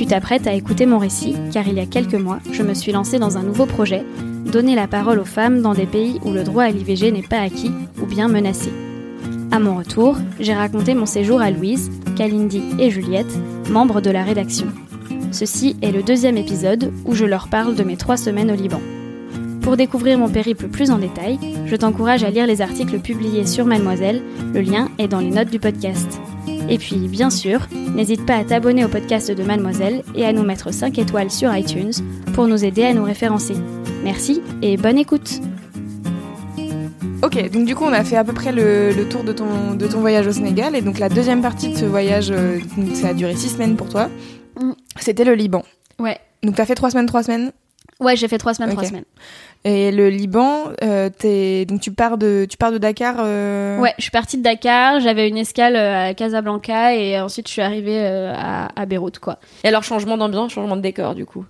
Tu t'apprêtes à écouter mon récit car il y a quelques mois, je me suis lancée dans un nouveau projet, donner la parole aux femmes dans des pays où le droit à l'IVG n'est pas acquis ou bien menacé. À mon retour, j'ai raconté mon séjour à Louise, Kalindi et Juliette, membres de la rédaction. Ceci est le deuxième épisode où je leur parle de mes trois semaines au Liban. Pour découvrir mon périple plus en détail, je t'encourage à lire les articles publiés sur Mademoiselle, le lien est dans les notes du podcast. Et puis, bien sûr, n'hésite pas à t'abonner au podcast de Mademoiselle et à nous mettre 5 étoiles sur iTunes pour nous aider à nous référencer. Merci et bonne écoute Ok, donc du coup on a fait à peu près le, le tour de ton, de ton voyage au Sénégal et donc la deuxième partie de ce voyage, euh, ça a duré six semaines pour toi, Mm. c'était le Liban. Ouais. Donc t'as fait trois semaines, trois semaines? Ouais, j'ai fait 3 semaines, Ok. 3 semaines. Et le Liban, euh, t'es- donc tu pars de, tu pars de Dakar. euh, Ouais, je suis partie de Dakar, j'avais une escale euh, à Casablanca et ensuite je suis arrivée euh, à, à Beyrouth, quoi. Et alors, changement d'ambiance, changement de décor, du coup?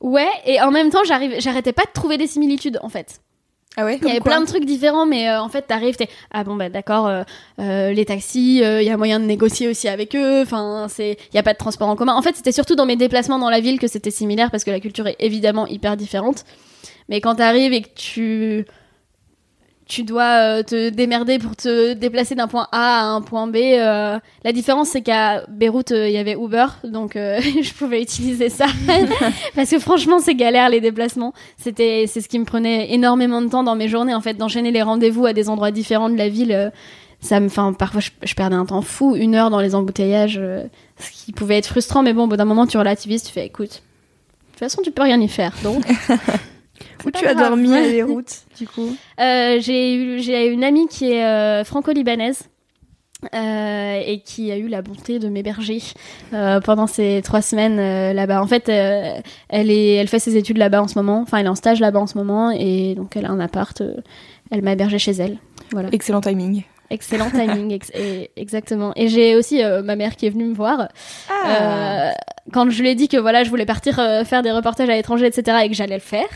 Ouais, et en même temps, j'arrive, j'arrêtais pas de trouver des similitudes, en fait. Ah ouais. Il y avait plein de trucs différents, mais euh, en fait, t'arrives, t'es ah bon bah d'accord, euh, euh, les taxis, il y a moyen de négocier aussi avec eux. Enfin, c'est, il y a pas de transport en commun. En fait, c'était surtout dans mes déplacements dans la ville que c'était similaire parce que la culture est évidemment hyper différente. Mais quand t'arrives et que tu tu dois euh, te démerder pour te déplacer d'un point A à un point B. euh, la différence, c'est qu'à Beyrouth, euh, il y avait Uber, donc euh, je pouvais utiliser ça. Parce que franchement, c'est galère les déplacements. C'était, c'est ce qui me prenait énormément de temps dans mes journées, en fait, d'enchaîner les rendez-vous à des endroits différents de la ville. ça me, enfin, parfois, je, je perdais un temps fou, une heure dans les embouteillages, ce qui pouvait être frustrant. Mais bon, au bout d'un moment, tu relativises, tu fais, écoute, de toute façon, tu peux rien y faire. Donc, Où tu as grave. dormi à Beyrouth, du coup Euh, j'ai une amie qui est euh, franco-libanaise euh, et qui a eu la bonté de m'héberger euh, pendant ces trois semaines euh, là-bas. En fait, elle est elle fait ses études là-bas en ce moment. Enfin, elle est en stage là-bas en ce moment et donc elle a un appart. elle m'a hébergée chez elle. Voilà. Excellent timing. Excellent timing, ex- et- exactement. Et j'ai aussi euh, ma mère qui est venue me voir. Euh, quand je lui ai dit que voilà, je voulais partir euh, faire des reportages à l'étranger, etc., et que j'allais le faire,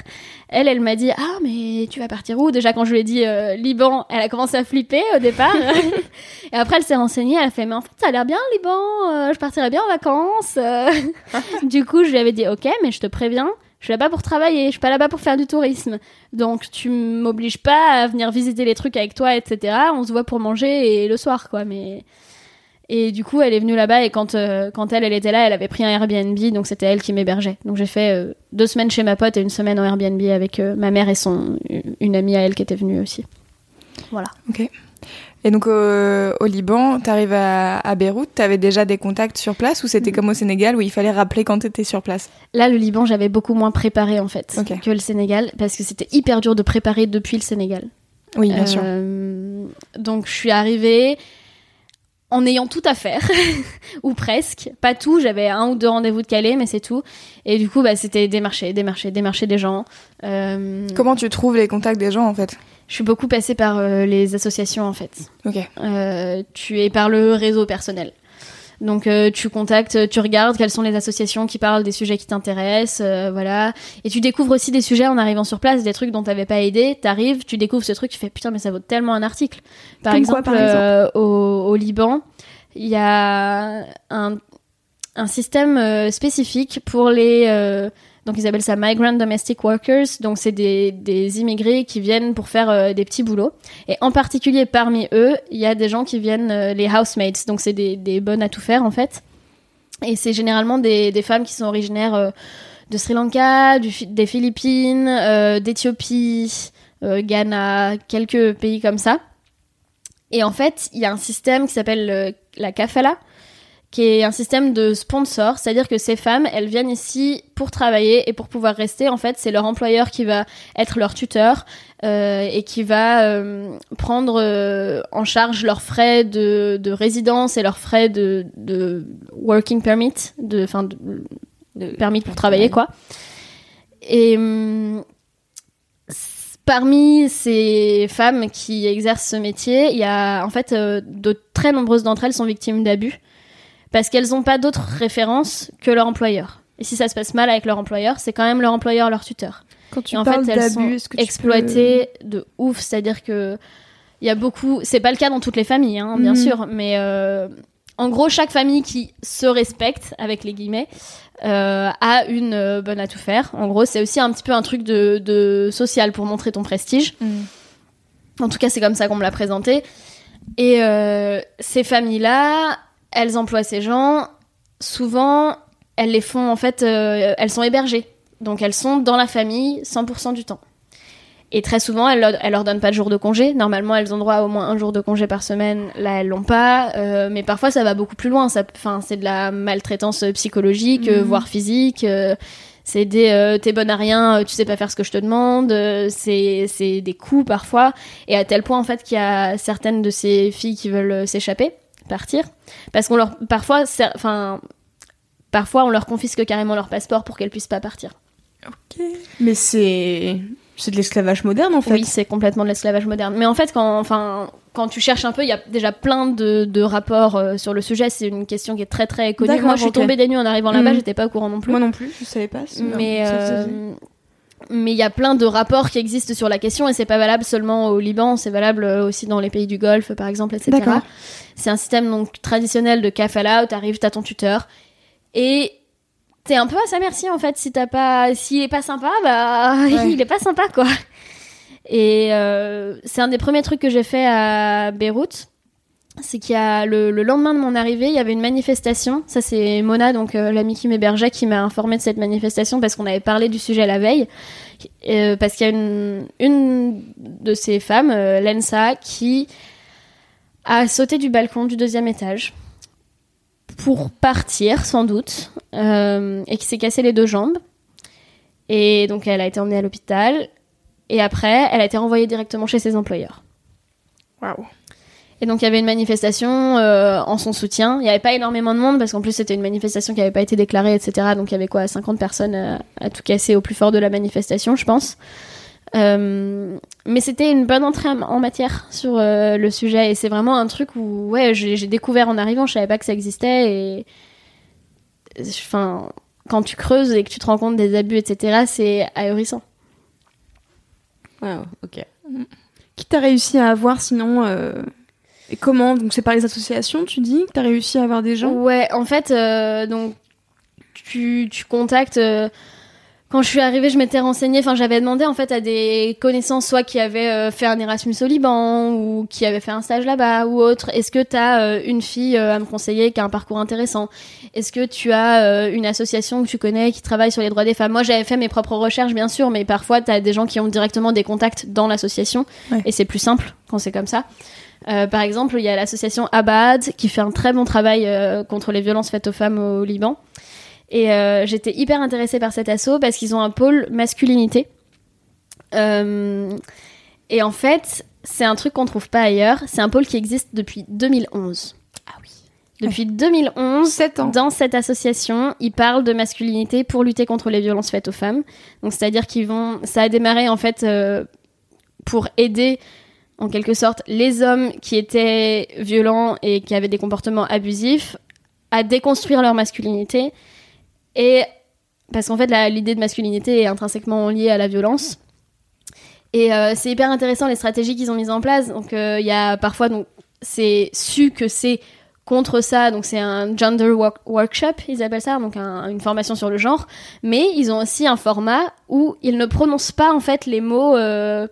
elle, elle m'a dit ah mais tu vas partir où? Déjà quand je lui ai dit Liban, elle a commencé à flipper au départ. et après elle s'est renseignée, elle a fait mais en fait ça a l'air bien Liban, je partirais bien en vacances. Du coup je lui avais dit ok mais je te préviens. Je suis là-bas pour travailler, je suis pas là-bas pour faire du tourisme. Donc tu m'obliges pas à venir visiter les trucs avec toi, etc. On se voit pour manger et le soir, quoi. Mais et du coup, elle est venue là-bas et quand euh, quand elle elle était là, elle avait pris un Airbnb, donc c'était elle qui m'hébergeait. Donc j'ai fait euh, deux semaines chez ma pote et une semaine en Airbnb avec euh, ma mère et son une amie à elle qui était venue aussi. Voilà. Et donc euh, au Liban, t'arrives à, à Beyrouth, t'avais déjà des contacts sur place ou Mm. c'était comme au Sénégal où il fallait rappeler quand t'étais sur place? Là, le Liban, j'avais beaucoup moins préparé en fait que le Sénégal parce que c'était hyper dur de préparer depuis le Sénégal. Oui, bien sûr. Euh, donc je suis arrivée en ayant tout à faire, ou presque. Pas tout, j'avais un ou deux rendez-vous de Calais, mais c'est tout. Et du coup, bah, c'était démarcher, démarcher, démarcher des gens. Euh, Comment tu trouves les contacts des gens en fait? Je suis beaucoup passée par euh, les associations en fait. Ok. Euh, tu es par le réseau personnel. Donc euh, tu contactes, tu regardes quelles sont les associations qui parlent des sujets qui t'intéressent, euh, voilà. Et tu découvres aussi des sujets en arrivant sur place, des trucs dont t'avais pas idée. T'arrives, tu découvres ce truc, tu fais putain mais ça vaut tellement un article. Par Comme quoi, exemple, par exemple euh, au, au Liban, il y a un, un système spécifique pour les donc ils appellent ça migrant domestic workers. Donc c'est des, des immigrés qui viennent pour faire euh, des petits boulots. Et en particulier parmi eux, il y a des gens qui viennent euh, les housemates. Donc c'est des, des bonnes à tout faire en fait. Et c'est généralement des, des femmes qui sont originaires euh, de Sri Lanka, des Philippines, d'Éthiopie, Ghana, quelques pays comme ça. Et en fait, il y a un système qui s'appelle la kafala, qui est un système de sponsor, c'est-à-dire que ces femmes, elles viennent ici pour travailler et pour pouvoir rester. En fait, c'est leur employeur qui va être leur tuteur euh, et qui va euh, prendre euh, en charge leurs frais de, de résidence et leurs frais de, de working permit, de, enfin, de, de permis pour travailler, quoi. Et hum, parmi ces femmes qui exercent ce métier, il y a en fait de très nombreuses d'entre elles sont victimes d'abus parce qu'elles n'ont pas d'autres références que leur employeur. Et si ça se passe mal avec leur employeur, c'est quand même leur employeur leur tuteur. Quand tu Et en parles fait, elles sont exploitées de ouf, c'est-à-dire que il y a beaucoup. C'est pas le cas dans toutes les familles, hein, bien Mhm. sûr, mais euh, en gros, chaque famille qui se respecte, avec les guillemets, euh, a une euh, bonne à tout faire. En gros, c'est aussi un petit peu un truc de, de social pour montrer ton prestige. Mm. En tout cas, c'est comme ça qu'on me l'a présenté. Et ces familles-là, elles emploient ces gens. Souvent, elles les font, en fait, euh, elles sont hébergées. Donc, elles sont dans la famille 100% du temps. Et très souvent, elles, leur- elles leur donnent pas de jour de congé. Normalement, elles ont droit à au moins un jour de congé par semaine. Là, elles l'ont pas. Euh, mais parfois, ça va beaucoup plus loin. Enfin, c'est de la maltraitance psychologique, euh, Mhm. voire physique. euh, c'est des euh, t'es bonne à rien, tu sais pas faire ce que je te demande. c'est des coups parfois. Et à tel point, en fait, qu'il y a certaines de ces filles qui veulent s'échapper, partir. Parce qu'on leur. Parfois, enfin. Parfois, on leur confisque carrément leur passeport pour qu'elles puissent pas partir. Mais c'est c'est de l'esclavage moderne en fait. Oui, c'est complètement de l'esclavage moderne. Mais en fait, quand, enfin, quand tu cherches un peu, il y a déjà plein de, de rapports euh, sur le sujet. C'est une question qui est très très connue. Moi, je suis ok. tombée des nues en arrivant là-bas, Mhm. j'étais pas au courant non plus. Moi non plus, je savais pas. mais euh, mais il y a plein de rapports qui existent sur la question et c'est pas valable seulement au Liban, c'est valable euh, aussi dans les pays du Golfe, par exemple, etc. C'est un système donc traditionnel de kafala où t'arrives, t'as ton tuteur et t'es un peu à sa merci en fait. Si t'as pas, s'il est pas sympa, bah Ouais. il est pas sympa quoi. Et euh, c'est un des premiers trucs que j'ai fait à Beyrouth. C'est qu'il y a le, le lendemain de mon arrivée, il y avait une manifestation. Ça, c'est Mona, donc euh, qui m'hébergeait, qui m'a informé de cette manifestation parce qu'on avait parlé du sujet la veille. Euh, parce qu'il y a une, une de ces femmes, euh, Lensa, qui a sauté du balcon du deuxième étage pour partir, sans doute, euh, et qui s'est cassé les deux jambes. Et donc, elle a été emmenée à l'hôpital. Et après, elle a été renvoyée directement chez ses employeurs. Waouh. Et donc il y avait une manifestation euh, en son soutien. Il n'y avait pas énormément de monde parce qu'en plus c'était une manifestation qui n'avait pas été déclarée, etc. Donc il y avait quoi 50 personnes à, à tout casser au plus fort de la manifestation, je pense. Euh, mais c'était une bonne entrée en matière sur euh, le sujet et c'est vraiment un truc où ouais j'ai découvert en arrivant, je savais pas que ça existait et enfin quand tu creuses et que tu te rends compte des abus, etc. C'est ahurissant. Wow, ok. Qui t'a réussi à avoir sinon Et comment Donc c'est par les associations, tu dis que t'as réussi à avoir des gens? Ouais, en fait, euh, donc tu, tu contactes. euh, quand je suis arrivée, je m'étais renseignée. Enfin, j'avais demandé en fait à des connaissances, soit qui avaient euh, fait un Erasmus au Liban ou qui avaient fait un stage là-bas ou autre. Est-ce que tu as une fille à me conseiller qui a un parcours intéressant? Est-ce que tu as une association que tu connais qui travaille sur les droits des femmes? Moi, j'avais fait mes propres recherches, bien sûr, mais parfois tu as des gens qui ont directement des contacts dans l'association Ouais. et c'est plus simple quand c'est comme ça. Euh, par exemple, il y a l'association Abad qui fait un très bon travail euh, contre les violences faites aux femmes au Liban. Et euh, j'étais hyper intéressée par cet assaut parce qu'ils ont un pôle masculinité. Et en fait, c'est un truc qu'on trouve pas ailleurs. C'est un pôle qui existe depuis 2011. Ah oui. Depuis 2011, Sept ans. dans cette association, ils parlent de masculinité pour lutter contre les violences faites aux femmes. Donc, c'est-à-dire qu'ils vont. Ça a démarré en fait pour aider en quelque sorte les hommes qui étaient violents et qui avaient des comportements abusifs à déconstruire leur masculinité. Et parce qu'en fait l'idée de masculinité est intrinsèquement liée à la violence. Et euh, c'est hyper intéressant les stratégies qu'ils ont mises en place. Donc euh, il y a parfois donc c'est su que c'est contre ça. Donc c'est un gender work- workshop ils appellent ça donc un- une formation sur le genre. Mais ils ont aussi un format où ils ne prononcent pas en fait les mots euh,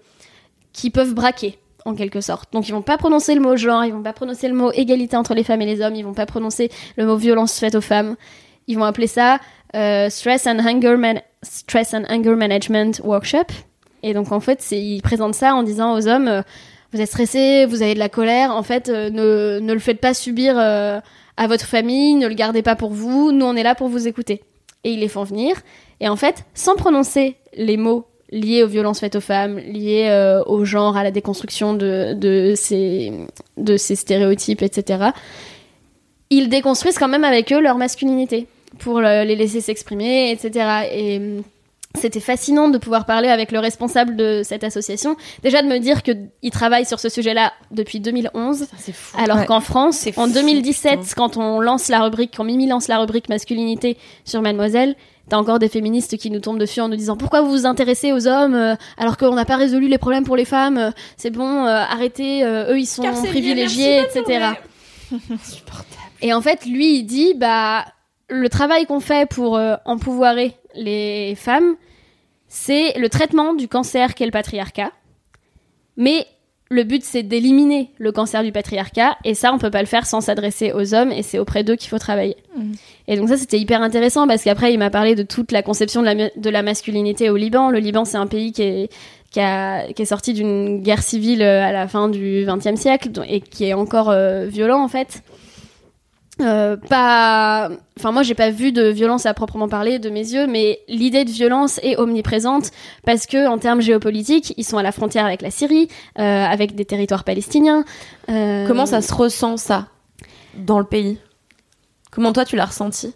qui peuvent braquer en quelque sorte. Donc ils vont pas prononcer le mot genre, ils vont pas prononcer le mot égalité entre les femmes et les hommes, ils vont pas prononcer le mot violence faite aux femmes. Ils vont appeler ça euh, stress and anger management workshop. Et donc en fait, ils présentent ça en disant aux hommes euh, vous êtes stressés, vous avez de la colère, en fait euh, ne, le faites pas subir à votre famille, ne le gardez pas pour vous, nous on est là pour vous écouter. Et ils les font venir. Et en fait, sans prononcer les mots liés aux violences faites aux femmes, liés euh, au genre, à la déconstruction de, de, ces, de ces stéréotypes, etc., ils déconstruisent quand même avec eux leur masculinité pour le- les laisser s'exprimer, etc. Et hum, c'était fascinant de pouvoir parler avec le responsable de cette association. Déjà de me dire qu'il travaille sur ce sujet-là depuis 2011. C'est fou. Alors Ouais. qu'en France, en fou, 2017, putain. quand on lance la rubrique, quand Mimi lance la rubrique masculinité sur Mademoiselle, t'as encore des féministes qui nous tombent dessus en nous disant pourquoi vous vous intéressez aux hommes euh, alors qu'on n'a pas résolu les problèmes pour les femmes, euh, c'est bon, euh, arrêtez, euh, eux ils sont Car c'est bien, privilégiés, etc. Et en fait, lui, il dit, bah, le travail qu'on fait pour euh, empouvoirer les femmes, c'est le traitement du cancer qu'est le patriarcat. Mais le but, c'est d'éliminer le cancer du patriarcat. Et ça, on peut pas le faire sans s'adresser aux hommes. Et c'est auprès d'eux qu'il faut travailler. Mhm. Et donc ça, c'était hyper intéressant parce qu'après, il m'a parlé de toute la conception de la, ma- de la masculinité au Liban. Le Liban, c'est un pays qui est, qui, a- qui est sorti d'une guerre civile euh, à la fin du XXe siècle et qui est encore euh, violent, en fait. Euh, pas enfin moi j'ai pas vu de violence à proprement parler de mes yeux mais l'idée de violence est omniprésente parce que en termes géopolitiques ils sont à la frontière avec la Syrie euh, avec des territoires palestiniens Euh, Comment ça se ressent ça dans le pays? Comment toi tu l'as ressenti?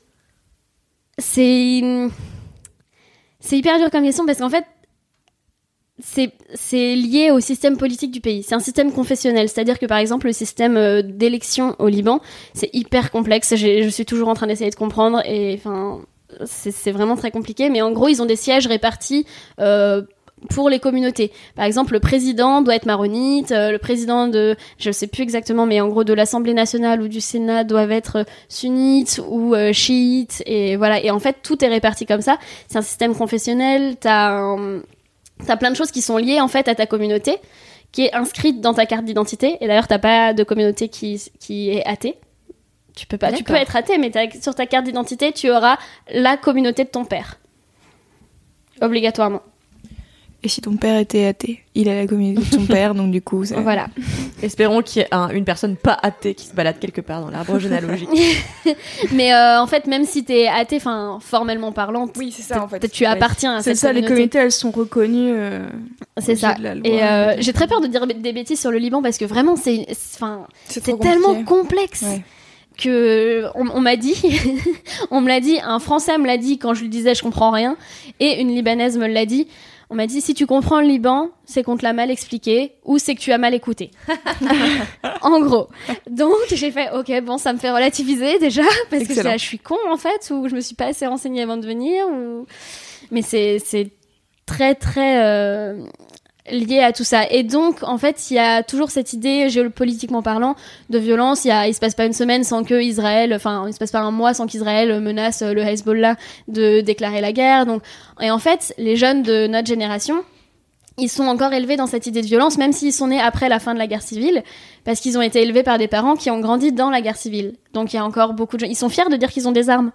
C'est c'est hyper dur comme question parce qu'en fait c'est lié au système politique du pays. C'est un système confessionnel, c'est-à-dire que par exemple le système euh, d'élection au Liban, c'est hyper complexe. Je suis toujours en train d'essayer de comprendre et enfin c'est vraiment très compliqué. Mais en gros, ils ont des sièges répartis. euh, pour les communautés. Par exemple, le président doit être maronite, euh, le président de, je sais plus exactement, mais en gros de l'Assemblée nationale ou du Sénat doivent être sunnites ou chiites, et voilà. Et en fait, tout est réparti comme ça. C'est un système confessionnel. T'as t'as plein de choses qui sont liées en fait à ta communauté, qui est inscrite dans ta carte d'identité. Et d'ailleurs, t'as pas de communauté qui qui est athée. Tu peux pas, tu peux être athée, mais sur ta carte d'identité, tu auras la communauté de ton père. Obligatoirement. Et si ton père était athée, il a la communauté de son père, donc du coup, ça... Voilà. Espérons qu'il y ait un- une personne pas athée qui se balade quelque part dans l'arbre généalogique. Mais euh, en fait, même si t'es athée, enfin formellement parlant, Oui, c'est ça en fait. tu appartiens à C'est cette ça, les communautés, elles sont reconnues. euh, C'est ça. jeu de la loi. Et euh, j'ai très peur de dire des bêtises sur le Liban parce que vraiment, c'est, enfin, tellement complexe Ouais. que on, on m'a dit, on me l'a dit, un Français me l'a dit quand je lui disais je comprends rien, et une Libanaise me l'a dit. On m'a dit si tu comprends le Liban, c'est qu'on te l'a mal expliqué ou c'est que tu as mal écouté. en gros. Donc j'ai fait ok bon ça me fait relativiser déjà parce que c'est- je suis con en fait ou je me suis pas assez renseignée avant de venir ou mais c'est c'est très très euh, lié à tout ça et donc en fait il y a toujours cette idée géopolitiquement parlant de violence il y a se passe pas une semaine sans que Israël enfin il se passe pas un mois sans qu'Israël menace le Hezbollah de déclarer la guerre donc et en fait les jeunes de notre génération ils sont encore élevés dans cette idée de violence, même s'ils sont nés après la fin de la guerre civile, parce qu'ils ont été élevés par des parents qui ont grandi dans la guerre civile. Donc il y a encore beaucoup de gens. Ils sont fiers de dire qu'ils ont des armes.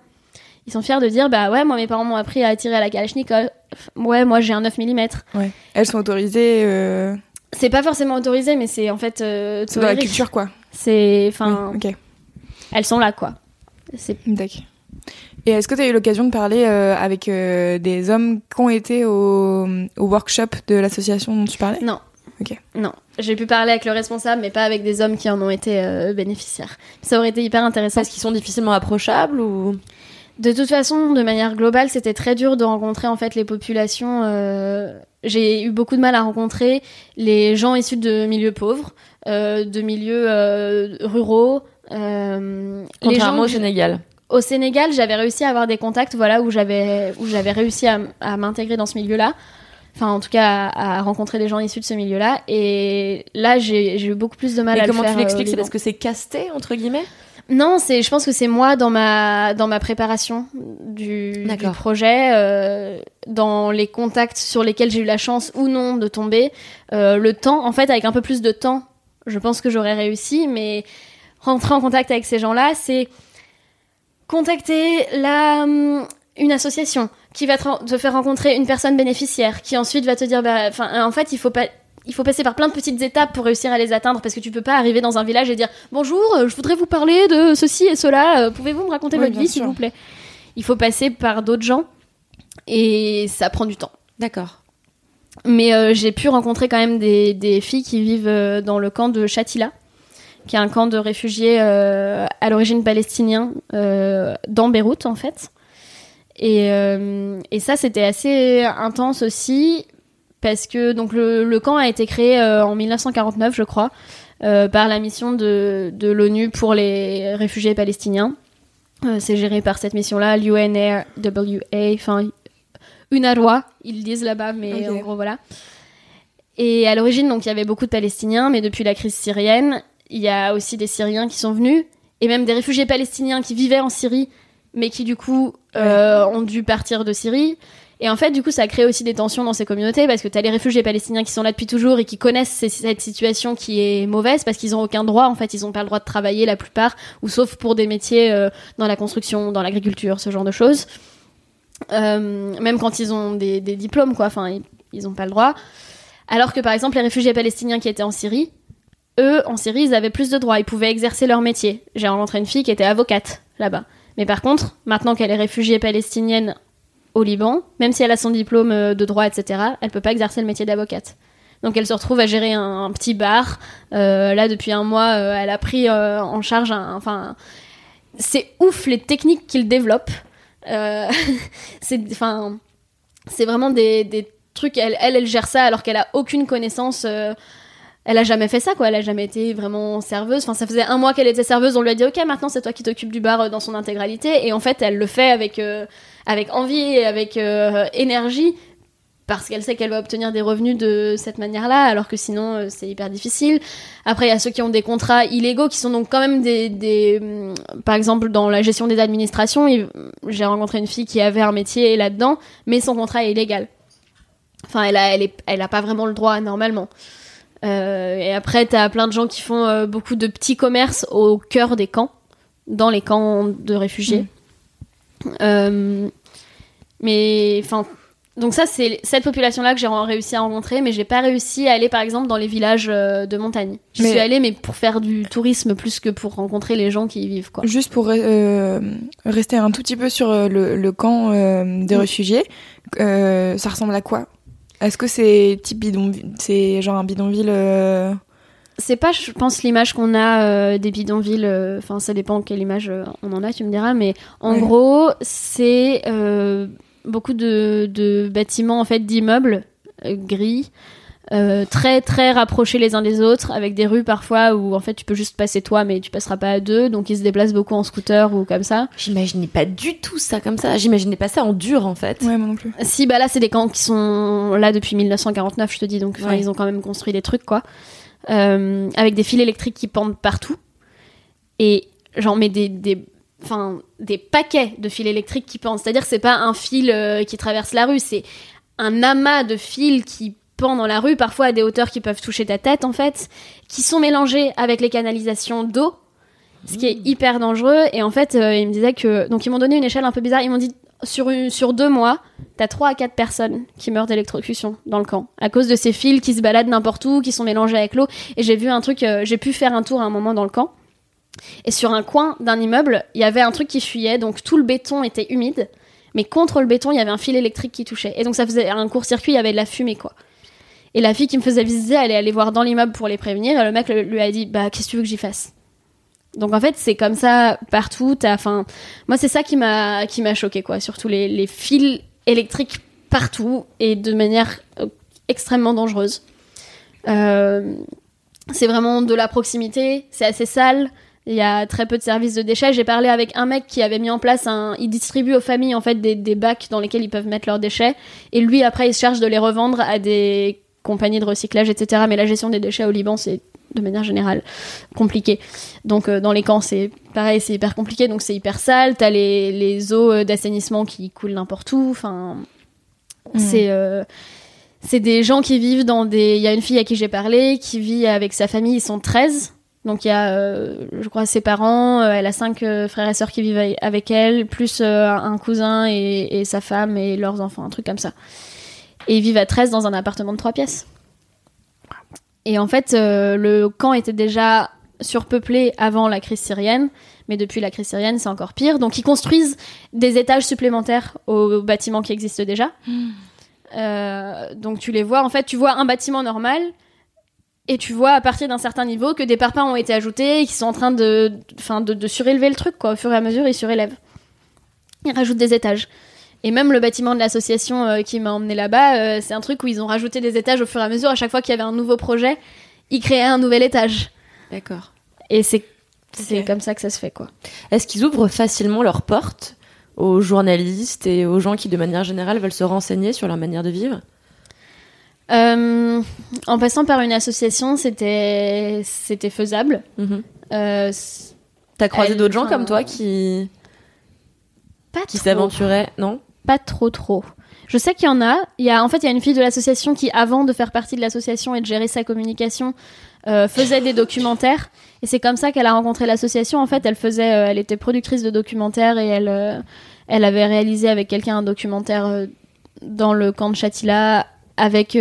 Ils sont fiers de dire, bah ouais, moi mes parents m'ont appris à tirer à la Kalachnikov. Ouais, moi j'ai un 9 mm. Ouais. Elles sont autorisées. euh, C'est pas forcément autorisé, mais c'est en fait euh, C'est dans la culture, quoi. C'est, enfin, Oui, ok. elles sont là quoi. C'est D'accord. Et est-ce que tu as eu l'occasion de parler euh, avec euh, des hommes qui ont été au, au workshop de l'association dont tu parlais? Non. Ok. Non, j'ai pu parler avec le responsable, mais pas avec des hommes qui en ont été euh, bénéficiaires. Ça aurait été hyper intéressant. Est-ce qu'ils sont difficilement approchables ou? De toute façon, de manière globale, c'était très dur de rencontrer en fait les populations. euh, J'ai eu beaucoup de mal à rencontrer les gens issus de milieux pauvres, euh, de milieux euh, ruraux. les gens contrairement au Sénégal au Sénégal, j'avais réussi à avoir des contacts, voilà, où j'avais où j'avais réussi à, à m'intégrer dans ce milieu-là. Enfin, en tout cas, à, à rencontrer des gens issus de ce milieu-là. Et là, j'ai eu beaucoup plus de mal Et à comment le faire. tu l'expliques euh, au C'est parce que c'est casté entre guillemets? Non, c'est, je pense que c'est moi dans ma dans ma préparation du, projet, euh, dans les contacts sur lesquels j'ai eu la chance ou non de tomber, euh, le temps. En fait, avec un peu plus de temps, je pense que j'aurais réussi. Mais rentrer en contact avec ces gens-là, c'est contacter la hum, une association qui va te faire rencontrer une personne bénéficiaire, qui ensuite va te dire, bah, enfin, en fait, il faut pas il faut passer par plein de petites étapes pour réussir à les atteindre parce que tu peux pas arriver dans un village et dire bonjour, euh, je voudrais vous parler de ceci et cela, euh, pouvez-vous me raconter Oui, votre vie s'il vous plaît? Il faut passer par d'autres gens et ça prend du temps. D'accord. Mais euh, j'ai pu rencontrer quand même des, des filles qui vivent euh, dans le camp de Shatila, qui est un camp de réfugiés euh, à l'origine palestinien dans Beyrouth en fait. Et, et ça c'était assez intense aussi parce que donc le, le camp a été créé euh, en 1949 je crois euh, par la mission de, de l'ONU pour les réfugiés palestiniens. Euh, c'est géré par cette mission-là, l'UNRWA, enfin UNRWA, ils le disent là-bas, mais en gros voilà. Et à l'origine, donc il y avait beaucoup de Palestiniens, mais depuis la crise syrienne, il y a aussi des Syriens qui sont venus, et même des réfugiés palestiniens qui vivaient en Syrie, mais qui du coup ont dû partir de Syrie. Et en fait, du coup, ça a créé aussi des tensions dans ces communautés parce que tu as les réfugiés palestiniens qui sont là depuis toujours et qui connaissent cette situation qui est mauvaise parce qu'ils ont aucun droit. En fait, ils n'ont pas le droit de travailler la plupart, ou sauf pour des métiers euh, dans la construction, dans l'agriculture, ce genre de choses. Euh, même quand ils ont des, des diplômes, quoi. Enfin, ils n'ont pas le droit. Alors que par exemple, les réfugiés palestiniens qui étaient en Syrie, eux, en Syrie, ils avaient plus de droits. Ils pouvaient exercer leur métier. J'ai rencontré une fille qui était avocate là-bas. Mais par contre, maintenant qu'elle est réfugiée palestinienne au Liban, même si elle a son diplôme euh, de droit, etc., elle peut pas exercer le métier d'avocate. Donc elle se retrouve à gérer un, petit bar. Euh, là, depuis un mois, euh, elle a pris en charge un. Enfin, c'est ouf les techniques qu'il développe. C'est, c'est vraiment des, des trucs. Elle, elle, elle gère ça alors qu'elle a aucune connaissance. Elle a jamais fait ça, quoi. Elle a jamais été vraiment serveuse. Enfin, ça faisait un mois qu'elle était serveuse. On lui a dit, ok, maintenant c'est toi qui t'occupes du bar euh, dans son intégralité. Et en fait, elle le fait avec euh, avec envie et avec euh, énergie parce qu'elle sait qu'elle va obtenir des revenus de cette manière-là, alors que sinon c'est hyper difficile. Après, il y a ceux qui ont des contrats illégaux, qui sont donc quand même des, hum, par exemple dans la gestion des administrations, j'ai rencontré une fille qui avait un métier là-dedans, mais son contrat est illégal. Enfin, elle a, elle est, elle a pas vraiment le droit normalement. Euh, et après, t'as plein de gens qui font euh, beaucoup de petits commerces au cœur des camps, dans les camps de réfugiés. Euh, mais enfin, donc ça c'est cette population-là que j'ai réussi à rencontrer, mais j'ai pas réussi à aller par exemple dans les villages de montagne. Mais- suis allée, mais pour faire du tourisme plus que pour rencontrer les gens qui y vivent quoi. Juste pour rester un tout petit peu sur le, le camp des Mm. réfugiés, ça ressemble à quoi Est-ce que c'est type bidonville C'est genre un bidonville euh, C'est pas, je pense, l'image qu'on a euh, des bidonvilles. euh, Enfin, ça dépend quelle image on en a, tu me diras. Mais en Ouais. gros, c'est beaucoup de, de bâtiments en fait d'immeubles gris. Euh, très très rapprochés les uns des autres avec des rues parfois où en fait tu peux juste passer toi mais tu passeras pas à deux donc ils se déplacent beaucoup en scooter ou comme ça J'imaginais pas du tout ça comme ça. J'imaginais pas ça en dur en fait. Ouais, moi non plus. Si, bah là, c'est des camps qui sont là depuis 1949, je te dis. Donc, Ouais. ils ont quand même construit des trucs, quoi. Euh, avec des fils électriques qui pendent partout. Et genre, mais des, des, enfin, des paquets de fils électriques qui pendent. C'est-à-dire que c'est pas un fil euh, qui traverse la rue, c'est un amas de fils qui pendent dans la rue, parfois à des hauteurs qui peuvent toucher ta tête, en fait, qui sont mélangés avec les canalisations d'eau. Ce qui est hyper dangereux. Et en fait, euh, ils me disaient que. Donc, ils m'ont donné une échelle un peu bizarre. Ils m'ont dit sur, une, sur deux mois, t'as 3 à 4 personnes qui meurent d'électrocution dans le camp à cause de ces fils qui se baladent n'importe où, qui sont mélangés avec l'eau. Et j'ai vu un truc, euh, j'ai pu faire un tour à un moment dans le camp. Et sur un coin d'un immeuble, il y avait un truc qui fuyait, donc tout le béton était humide. Mais contre le béton, il y avait un fil électrique qui touchait. Et donc ça faisait un court-circuit, il y avait de la fumée, quoi. Et la fille qui me faisait visiter, elle est allée voir dans l'immeuble pour les prévenir. Le mec lui a dit Bah, qu'est-ce que tu veux que j'y fasse? Donc en fait, c'est comme ça partout. Enfin, moi, c'est ça qui m'a qui m'a choqué, quoi. Surtout les, les fils électriques partout et de manière euh, extrêmement dangereuse. Euh, c'est vraiment de la proximité, c'est assez sale. Il y a très peu de services de déchets. J'ai parlé avec un mec qui avait mis en place un. Il distribue aux familles en fait des, des bacs dans lesquels ils peuvent mettre leurs déchets. Et lui, après, il se charge de les revendre à des compagnies de recyclage, etc. Mais la gestion des déchets au Liban, c'est de manière générale compliqué. Donc euh, dans les camps, c'est pareil, c'est hyper compliqué. Donc c'est hyper sale. T'as les, les eaux euh, d'assainissement qui coulent n'importe où. Enfin, c'est. euh, c'est des gens qui vivent dans des. Il y a une fille à qui j'ai parlé qui vit avec sa famille, ils sont 13. Donc il y a, euh, je crois, ses parents, elle a cinq frères et sœurs qui vivent avec- elle, plus un cousin et, et sa femme et leurs enfants, un truc comme ça. Et ils vivent à 13 dans un appartement de trois pièces. Et en fait, euh, le camp était déjà surpeuplé avant la crise syrienne, mais depuis la crise syrienne, c'est encore pire. Donc ils construisent des étages supplémentaires aux bâtiments qui existent déjà. Euh, donc tu les vois, en fait, tu vois un bâtiment normal. Et tu vois à partir d'un certain niveau que des parpaings ont été ajoutés et qu'ils sont en train de, de, de surélever le truc quoi. Au fur et à mesure, ils surélèvent. Ils rajoutent des étages. Et même le bâtiment de l'association euh, qui m'a emmené là-bas, euh, c'est un truc où ils ont rajouté des étages au fur et à mesure. À chaque fois qu'il y avait un nouveau projet, ils créaient un nouvel étage. D'accord. Et c'est c'est Ok. comme ça que ça se fait quoi. Est-ce qu'ils ouvrent facilement leurs portes aux journalistes et aux gens qui, de manière générale, veulent se renseigner sur leur manière de vivre? Euh, en passant par une association, c'était c'était faisable. Mhm. T'as croisé d'autres gens comme toi qui, pas qui s'aventuraient Non? Pas trop trop. Je sais qu'il y en a. Il y a en fait il y a une fille de l'association qui, avant de faire partie de l'association et de gérer sa communication, euh, faisait des documentaires. Et c'est comme ça qu'elle a rencontré l'association. En fait, elle faisait, euh, elle était productrice de documentaires et elle, euh, elle avait réalisé avec quelqu'un un documentaire dans le camp de Chatila avec,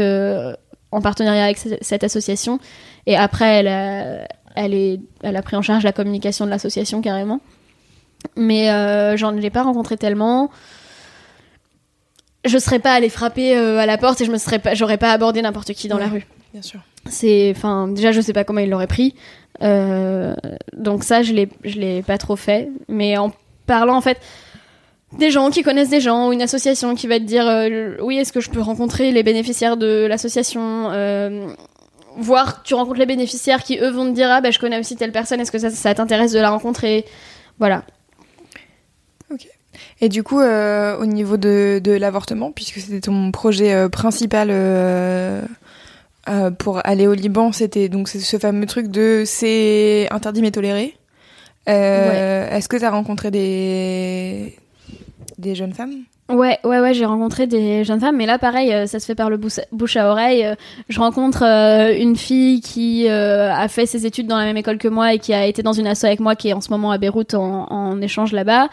en partenariat avec ce- cette association. Et après, elle a, elle est, elle a pris en charge la communication de l'association carrément. Mais j'en ai pas rencontré tellement. Je serais pas allée frapper euh, à la porte et je me serais pas, j'aurais pas abordé n'importe qui dans la rue. Bien sûr. c'est enfin déjà je sais pas comment il l'aurait pris. Euh, donc ça je l'ai je l'ai pas trop fait. Mais en parlant en fait des gens qui connaissent des gens ou une association qui va te dire euh, oui est-ce que je peux rencontrer les bénéficiaires de l'association voir tu rencontres les bénéficiaires qui eux vont te dire ah bah je connais aussi telle personne est-ce que ça, ça t'intéresse de la rencontrer? Voilà Et du coup, euh, au niveau de, de l'avortement, puisque c'était ton projet euh, principal euh, pour aller au Liban, c'était donc ce fameux truc de c'est interdit mais toléré. Est-ce que tu as rencontré des des jeunes femmes? Ouais, ouais, ouais, j'ai rencontré des jeunes femmes, mais là, pareil, ça se fait par le bouche à oreille. Je rencontre euh, une fille qui euh, a fait ses études dans la même école que moi et qui a été dans une asso avec moi, qui est en ce moment à Beyrouth en, en échange là-bas,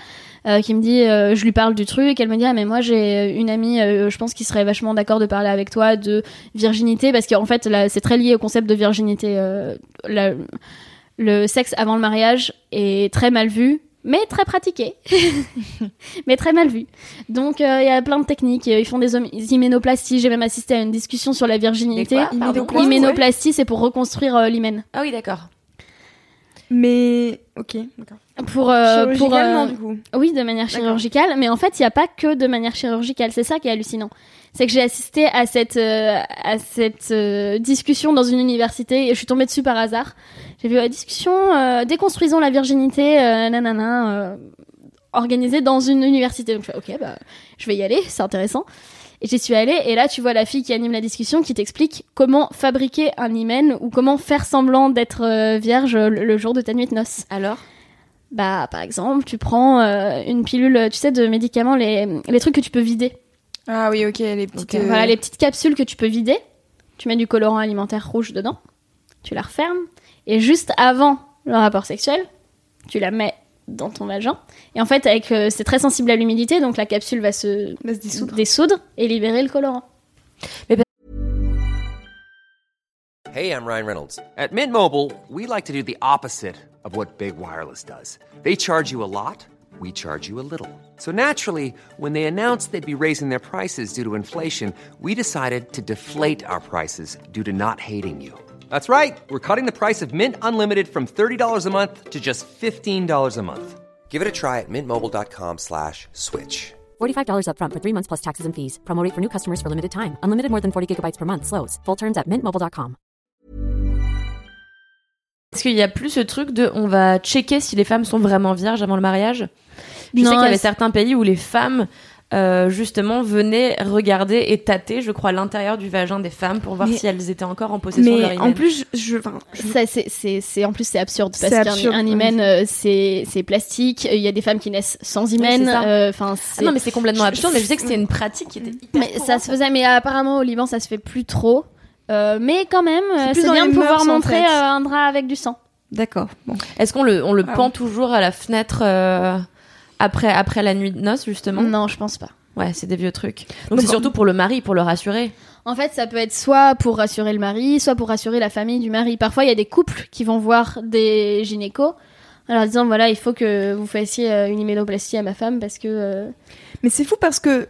euh, qui me dit, euh, je lui parle du truc, elle me dit, ah mais moi j'ai une amie, euh, je pense qu'il serait vachement d'accord de parler avec toi de virginité, parce qu'en fait, là, c'est très lié au concept de virginité. euh, la- le sexe avant le mariage est très mal vu, mais très pratiqué, mais très mal vu. Donc euh, il y a plein de techniques. Ils font des hyménoplasties. J'ai même assisté à une discussion sur la virginité. Des quoi Pardon Quoi Hyménoplastie, c'est pour reconstruire euh, l'hymen. Ah oui, d'accord. Mais ok, d'accord. Pour, euh, pour euh, du coup. oui, de manière chirurgicale. Mais en fait, il n'y a pas que de manière chirurgicale. C'est ça qui est hallucinant. C'est que j'ai assisté à cette euh, à cette discussion dans une université et je suis tombée dessus par hasard. J'ai vu la discussion déconstruisons la virginité, nanana, organisée dans une université. Donc je fais ok, bah je vais y aller, c'est intéressant. Et j'y suis allée et là tu vois la fille qui anime la discussion qui t'explique comment fabriquer un hymen ou comment faire semblant d'être euh, vierge le, le jour de ta nuit de noces. Alors? Bah, par exemple, tu prends euh, une pilule, tu sais, de médicaments, les, les trucs que tu peux vider. Ah oui, ok, les petites. Euh, Voilà, les petites capsules que tu peux vider. Tu mets du colorant alimentaire rouge dedans. Tu la refermes. Et juste avant le rapport sexuel, tu la mets dans ton vagin. Et en fait, avec, euh, c'est très sensible à l'humidité, donc la capsule va se va se dissoudre. dissoudre et libérer le colorant. Hey, I'm Ryan Reynolds. At Mint Mobile, we like to do the opposite of what Big Wireless does. They charge you a lot, we charge you a little. So naturally, when they announced they'd be raising their prices due to inflation, we decided to deflate our prices due to not hating you. That's right. We're cutting the price of Mint Unlimited from $30 a month to just $15 a month. Give it a try at mintmobile.com slash switch. $45 upfront for three months plus taxes and fees. Promo rate for new customers for limited time. Unlimited more than 40 gigabytes per month. Slows. Full terms at mintmobile.com. Est-ce qu'il y a plus ce truc de on va checker si les femmes sont vraiment vierges avant le mariage? Je Non, sais qu'il y avait certains pays où les femmes euh, justement venaient regarder et tâter, je crois, l'intérieur du vagin des femmes pour voir Mais- si elles étaient encore en possession de leur Mais hymen. en plus, je, je- enfin, je- Ça, c'est, c'est, c'est- en plus, c'est absurde parce qu'un hymen, euh, c'est, c'est plastique. Il y a des femmes qui naissent sans hymen. euh, Enfin, Ah non, mais c'est complètement Je- absurde, mais je sais que c'était une pratique qui était hyper Mais ça se faisait, mais apparemment au Liban ça se fait plus trop. Euh, mais quand même, plus c'est bien de pouvoir en montrer fait. euh, un drap avec du sang. D'accord. Bon. Est-ce qu'on le, on le Ah pend oui. toujours à la fenêtre euh, après, après la nuit de noces, justement Non, je pense pas. Ouais, c'est des vieux trucs. Donc c'est surtout pour le mari, pour le rassurer. En fait, ça peut être soit pour rassurer le mari, soit pour rassurer la famille du mari. Parfois, il y a des couples qui vont voir des gynécos en leur disant voilà, il faut que vous fassiez euh, une hyménoplastie à ma femme parce que. euh, Mais c'est fou parce que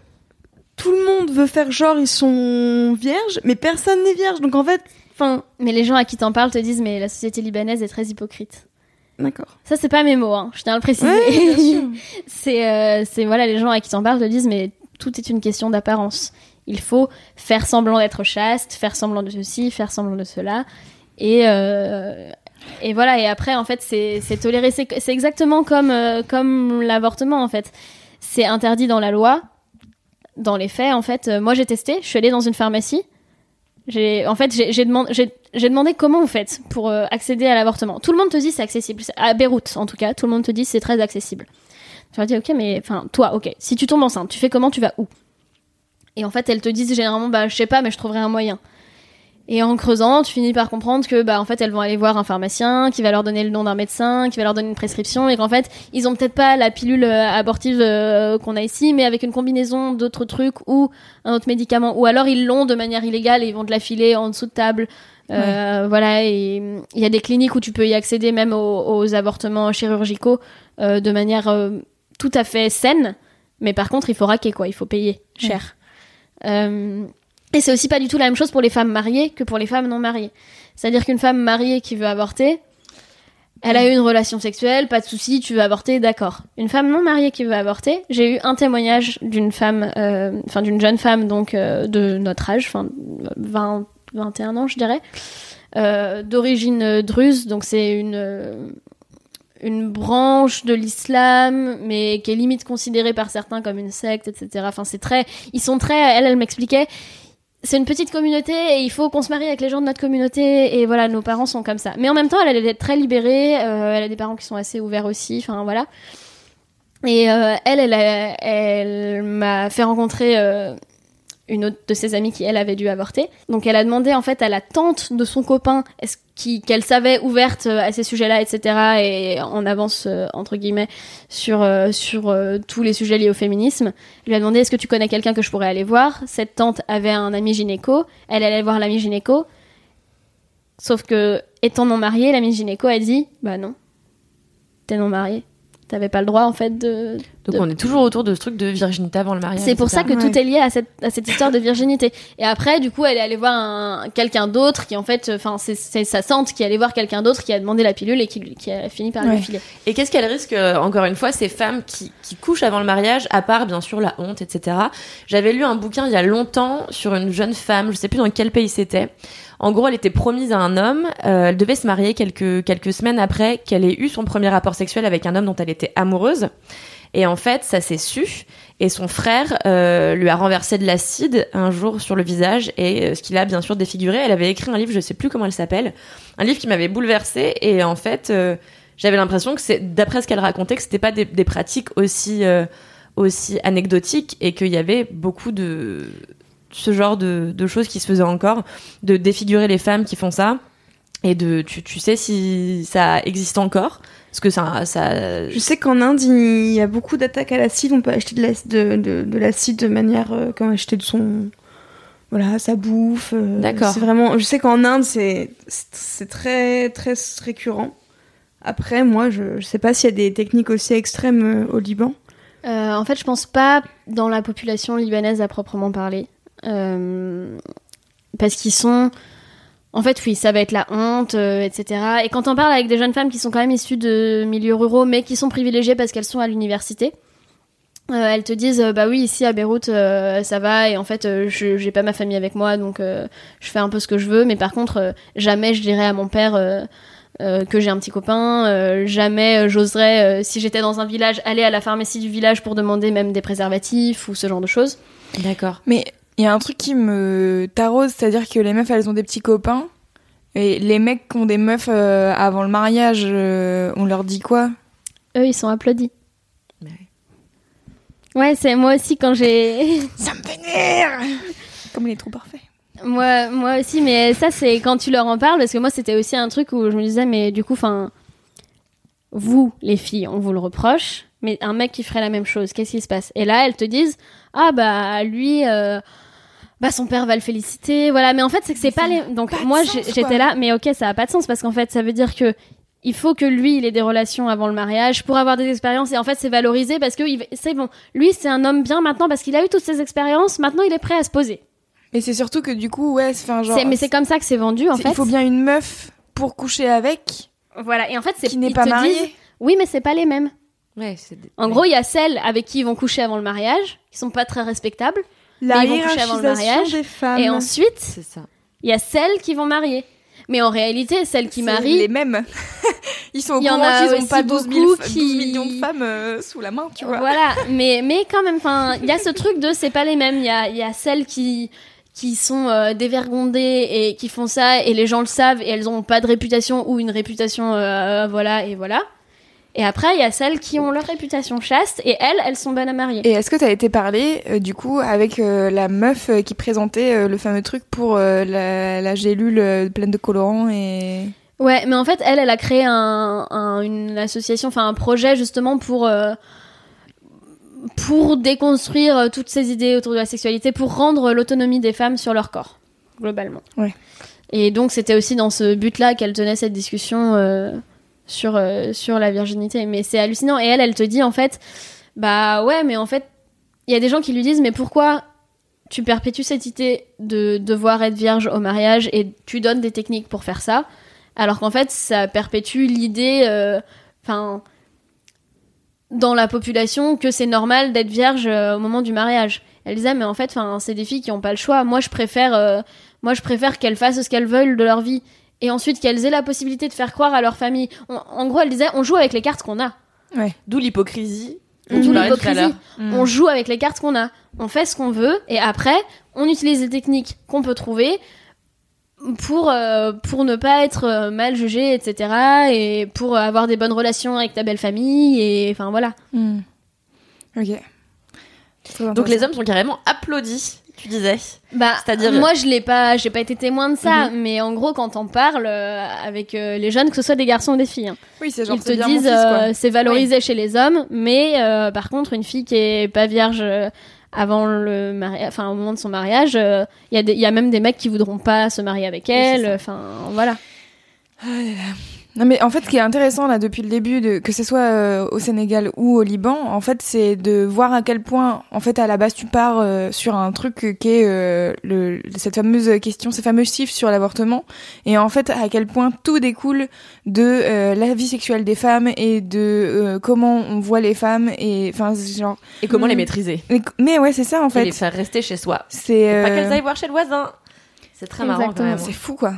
tout le monde veut faire genre ils sont vierges, mais personne n'est vierge. Donc en fait, enfin, Mais les gens à qui t'en parles te disent mais la société libanaise est très hypocrite. D'accord. Ça, c'est pas mes mots, hein. je tiens à le préciser. Ouais, c'est, euh, c'est voilà, les gens à qui t'en parles te disent mais tout est une question d'apparence. Il faut faire semblant d'être chaste, faire semblant de ceci, faire semblant de cela, et euh, et voilà. Et après, en fait, c'est, c'est toléré. C'est, c'est exactement comme euh, comme l'avortement, en fait. C'est interdit dans la loi. Dans les faits, en fait, moi j'ai testé. Je suis allée dans une pharmacie. J'ai, en fait, j'ai, demandé, j'ai, demandé comment vous faites pour euh, accéder à l'avortement. Tout le monde te dit c'est accessible. À Beyrouth, en tout cas, tout le monde te dit c'est très accessible. Tu vas dire, ok, mais enfin, toi, ok. Si tu tombes enceinte, tu fais comment Tu vas où? Et en fait, elles te disent généralement, bah, je sais pas, mais je trouverai un moyen. Et en creusant, tu finis par comprendre que, bah, en fait, elles vont aller voir un pharmacien qui va leur donner le nom d'un médecin, qui va leur donner une prescription, et qu'en fait, ils ont peut-être pas la pilule euh, abortive euh, qu'on a ici, mais avec une combinaison d'autres trucs ou un autre médicament, ou alors ils l'ont de manière illégale et ils vont te la filer en dessous de table. Euh, Voilà, et il y a des cliniques où tu peux y accéder même aux, aux avortements chirurgicaux euh, de manière euh, tout à fait saine, mais par contre, il faut raquer, quoi, il faut payer cher. Euh, et c'est aussi pas du tout la même chose pour les femmes mariées que pour les femmes non mariées. C'est-à-dire qu'une femme mariée qui veut avorter, elle a eu une relation sexuelle, pas de souci, tu veux avorter, d'accord. Une femme non mariée qui veut avorter, j'ai eu un témoignage d'une femme, euh, enfin d'une jeune femme donc euh, de notre âge, enfin 20, 21 ans je dirais, euh, d'origine druze, donc c'est une une branche de l'islam, mais qui est limite considérée par certains comme une secte, etc. Enfin, c'est très, ils sont très, elle, elle m'expliquait, c'est une petite communauté et il faut qu'on se marie avec les gens de notre communauté et voilà, nos parents sont comme ça. Mais en même temps, elle, est très libérée, euh, elle a des parents qui sont assez ouverts aussi, enfin voilà. Et euh, elle, elle, elle m'a fait rencontrer euh, une autre de ses amies qui, elle, avait dû avorter. Donc elle a demandé en fait à la tante de son copain est-ce qu'elle savait ouverte euh, à ces sujets-là, etc. Et en avance, euh, entre guillemets, sur, euh, sur tous les sujets liés au féminisme. Elle lui a demandé est-ce que tu connais quelqu'un que je pourrais aller voir? Cette tante avait un ami gynéco. Elle allait voir l'ami gynéco. Sauf que, étant non mariée, l'ami gynéco a dit bah non, t'es non mariée. T'avais pas le droit en fait de, Donc de- on est toujours autour de ce truc de virginité avant le mariage. c'est pour ça que tout est lié à cette, à cette histoire de virginité. Et après, du coup, elle est allée voir un, quelqu'un d'autre qui, en fait, enfin, c'est, c'est sa tante qui est allée voir quelqu'un d'autre qui a demandé la pilule et qui a fini par Ouais. lui filer. Et qu'est-ce qu'elle risque, euh, encore une fois, ces femmes qui, qui couchent avant le mariage, à part bien sûr la honte, etc. J'avais lu un bouquin il y a longtemps sur une jeune femme, je sais plus dans quel pays c'était. En gros, elle était promise à un homme, euh, elle devait se marier quelques, quelques semaines après qu'elle ait eu son premier rapport sexuel avec un homme dont elle était amoureuse. Et en fait, ça s'est su. Et son frère euh, lui a renversé de l'acide un jour sur le visage et euh, ce qui l'a bien sûr défiguré. Elle avait écrit un livre, je sais plus comment elle s'appelle, un livre qui m'avait bouleversée. Et en fait, j'avais l'impression que c'est, d'après ce qu'elle racontait, que c'était pas des, pratiques aussi aussi anecdotiques et qu'il y avait beaucoup de ce genre de, de choses qui se faisaient encore, de défigurer les femmes qui font ça. Et de, tu, tu sais si ça existe encore? Parce que ça, ça, Je sais qu'en Inde, il y a beaucoup d'attaques à l'acide. On peut acheter de l'acide de, de, de l'acide de manière euh, comme acheter de son voilà sa bouffe. euh, D'accord. C'est vraiment. Je sais qu'en Inde, c'est c'est- c'est très très récurrent. Après, moi, je, je sais pas s'il y a des techniques aussi extrêmes euh, au Liban. Euh, en fait, je pense pas dans la population libanaise à proprement parler. Euh, parce qu'ils sont. En fait, oui, ça va être la honte, euh, etc. Et quand on parle avec des jeunes femmes qui sont quand même issues de milieux ruraux, mais qui sont privilégiées parce qu'elles sont à l'université, euh, elles te disent, euh, bah oui, ici à Beyrouth, euh, ça va, et en fait, euh, je j'ai pas ma famille avec moi, donc euh, je fais un peu ce que je veux, mais par contre, euh, jamais je dirais à mon père euh, euh, que j'ai un petit copain, euh, jamais euh, j'oserais, euh, si j'étais dans un village, aller à la pharmacie du village pour demander même des préservatifs ou ce genre de choses. d'accord. Mais il y a un truc qui me taraude, c'est-à-dire que les meufs, elles ont des petits copains. Et les mecs qui ont des meufs euh, avant le mariage, euh, on leur dit quoi? Eux, ils sont applaudis. Mais Ouais, c'est moi aussi quand j'ai. Ça me vénère Comme il est trop parfait. moi, moi aussi, mais ça, c'est quand tu leur en parles, parce que moi, c'était aussi un truc où je me disais, mais du coup, enfin. Vous, les filles, on vous le reproche, mais un mec qui ferait la même chose, qu'est-ce qui se passe? Et là, elles te disent, ah bah, lui. euh, bah son père va le féliciter, voilà. Mais en fait, c'est que c'est pas les. Donc pas moi, j'étais là, mais ok, ça a pas de sens parce qu'en fait, ça veut dire que il faut que lui, il ait des relations avant le mariage pour avoir des expériences et en fait, c'est valorisé parce que il- c'est bon. Lui, c'est un homme bien maintenant parce qu'il a eu toutes ces expériences. Maintenant, il est prêt à se poser. Mais c'est surtout que du coup, ouais, c'est enfin, genre. Mais c'est comme ça que c'est vendu en fait. Il faut bien une meuf pour coucher avec Voilà. Et en fait, c'est qui n'est pas mariée. disent, oui, mais c'est pas les mêmes. Ouais, En gros, il y a celles avec qui ils vont coucher avant le mariage, qui sont pas très respectables, La ils vont coucher avant le mariage, des femmes. et ensuite, c'est ça. il y a celles qui vont marier. Mais en réalité, celles qui marient, les mêmes. Ils sont au Il y en courant a qu'ils ont aussi pas 12, 000 beaucoup f- qui- 12 millions de femmes euh, sous la main, tu vois. Voilà, mais, mais quand même, enfin, il y a ce truc de c'est pas les mêmes. Il y a, il y a celles qui, qui sont euh, dévergondées et qui font ça et les gens le savent et elles ont pas de réputation ou une réputation, euh, voilà et voilà. Et après, il y a celles qui ont leur réputation chaste et elles, elles sont bonnes à marier. Et est-ce que t'as été parlé euh, du coup avec euh, la meuf euh, qui présentait euh, le fameux truc pour la, la gélule pleine de colorants et Ouais, mais en fait, elle, elle a créé un, un- une association, enfin un projet justement pour pour déconstruire toutes ces idées autour de la sexualité, pour rendre l'autonomie des femmes sur leur corps, globalement. Ouais. Et donc, c'était aussi dans ce but-là qu'elle tenait cette discussion sur euh, sur la virginité. Mais c'est hallucinant. Et elle, elle te dit en fait, bah ouais, mais en fait, il y a des gens qui lui disent, mais pourquoi tu perpétues cette idée de devoir être vierge au mariage et tu donnes des techniques pour faire ça, alors qu'en fait, ça perpétue l'idée, euh, enfin, dans la population, que c'est normal d'être vierge euh, au moment du mariage. Elle disait, mais en fait, c'est des filles qui n'ont pas le choix. Moi, je préfère, moi, je préfère qu'elles fassent ce qu'elles veulent de leur vie. Et ensuite, qu'elles aient la possibilité de faire croire à leur famille. On- en gros, elle disait, on joue avec les cartes qu'on a. D'où l'hypocrisie. On l'heure. On joue avec les cartes qu'on a. On fait ce qu'on veut et après, on utilise les techniques qu'on peut trouver pour euh, pour ne pas être euh, mal jugé, etc. Et pour avoir des bonnes relations avec ta belle famille et enfin voilà. Hmm. Ok. Donc les hommes sont carrément applaudis, tu disais. Bah, C'est-à-dire- moi je l'ai pas, j'ai pas été témoin de ça, Mhm. mais en gros quand on parle euh, avec euh, les jeunes, que ce soit des garçons ou des filles, hein, Oui, c'est genre ils te bien disent euh, c'est valorisé chez les hommes, mais euh, par contre une fille qui est pas vierge euh, avant le mariage, enfin au moment de son mariage, euh, il y a y même des mecs qui voudront pas se marier avec elle, enfin voilà. Non mais en fait, ce qui est intéressant là depuis le début, de, que ce soit euh, au Sénégal ou au Liban, en fait, c'est de voir à quel point, en fait, à la base, tu pars euh, sur un truc qui est euh, le, cette fameuse question, ces fameux chiffres sur l'avortement, et en fait, à quel point tout découle de euh, la vie sexuelle des femmes et de euh, comment on voit les femmes et enfin genre. Et comment Mm. les maîtriser Mais, mais ouais, c'est ça en Et fait. les faire rester chez soi. C'est Pas euh, qu'elles aillent voir chez le voisin. C'est très marrant Exactement. même. c'est fou quoi.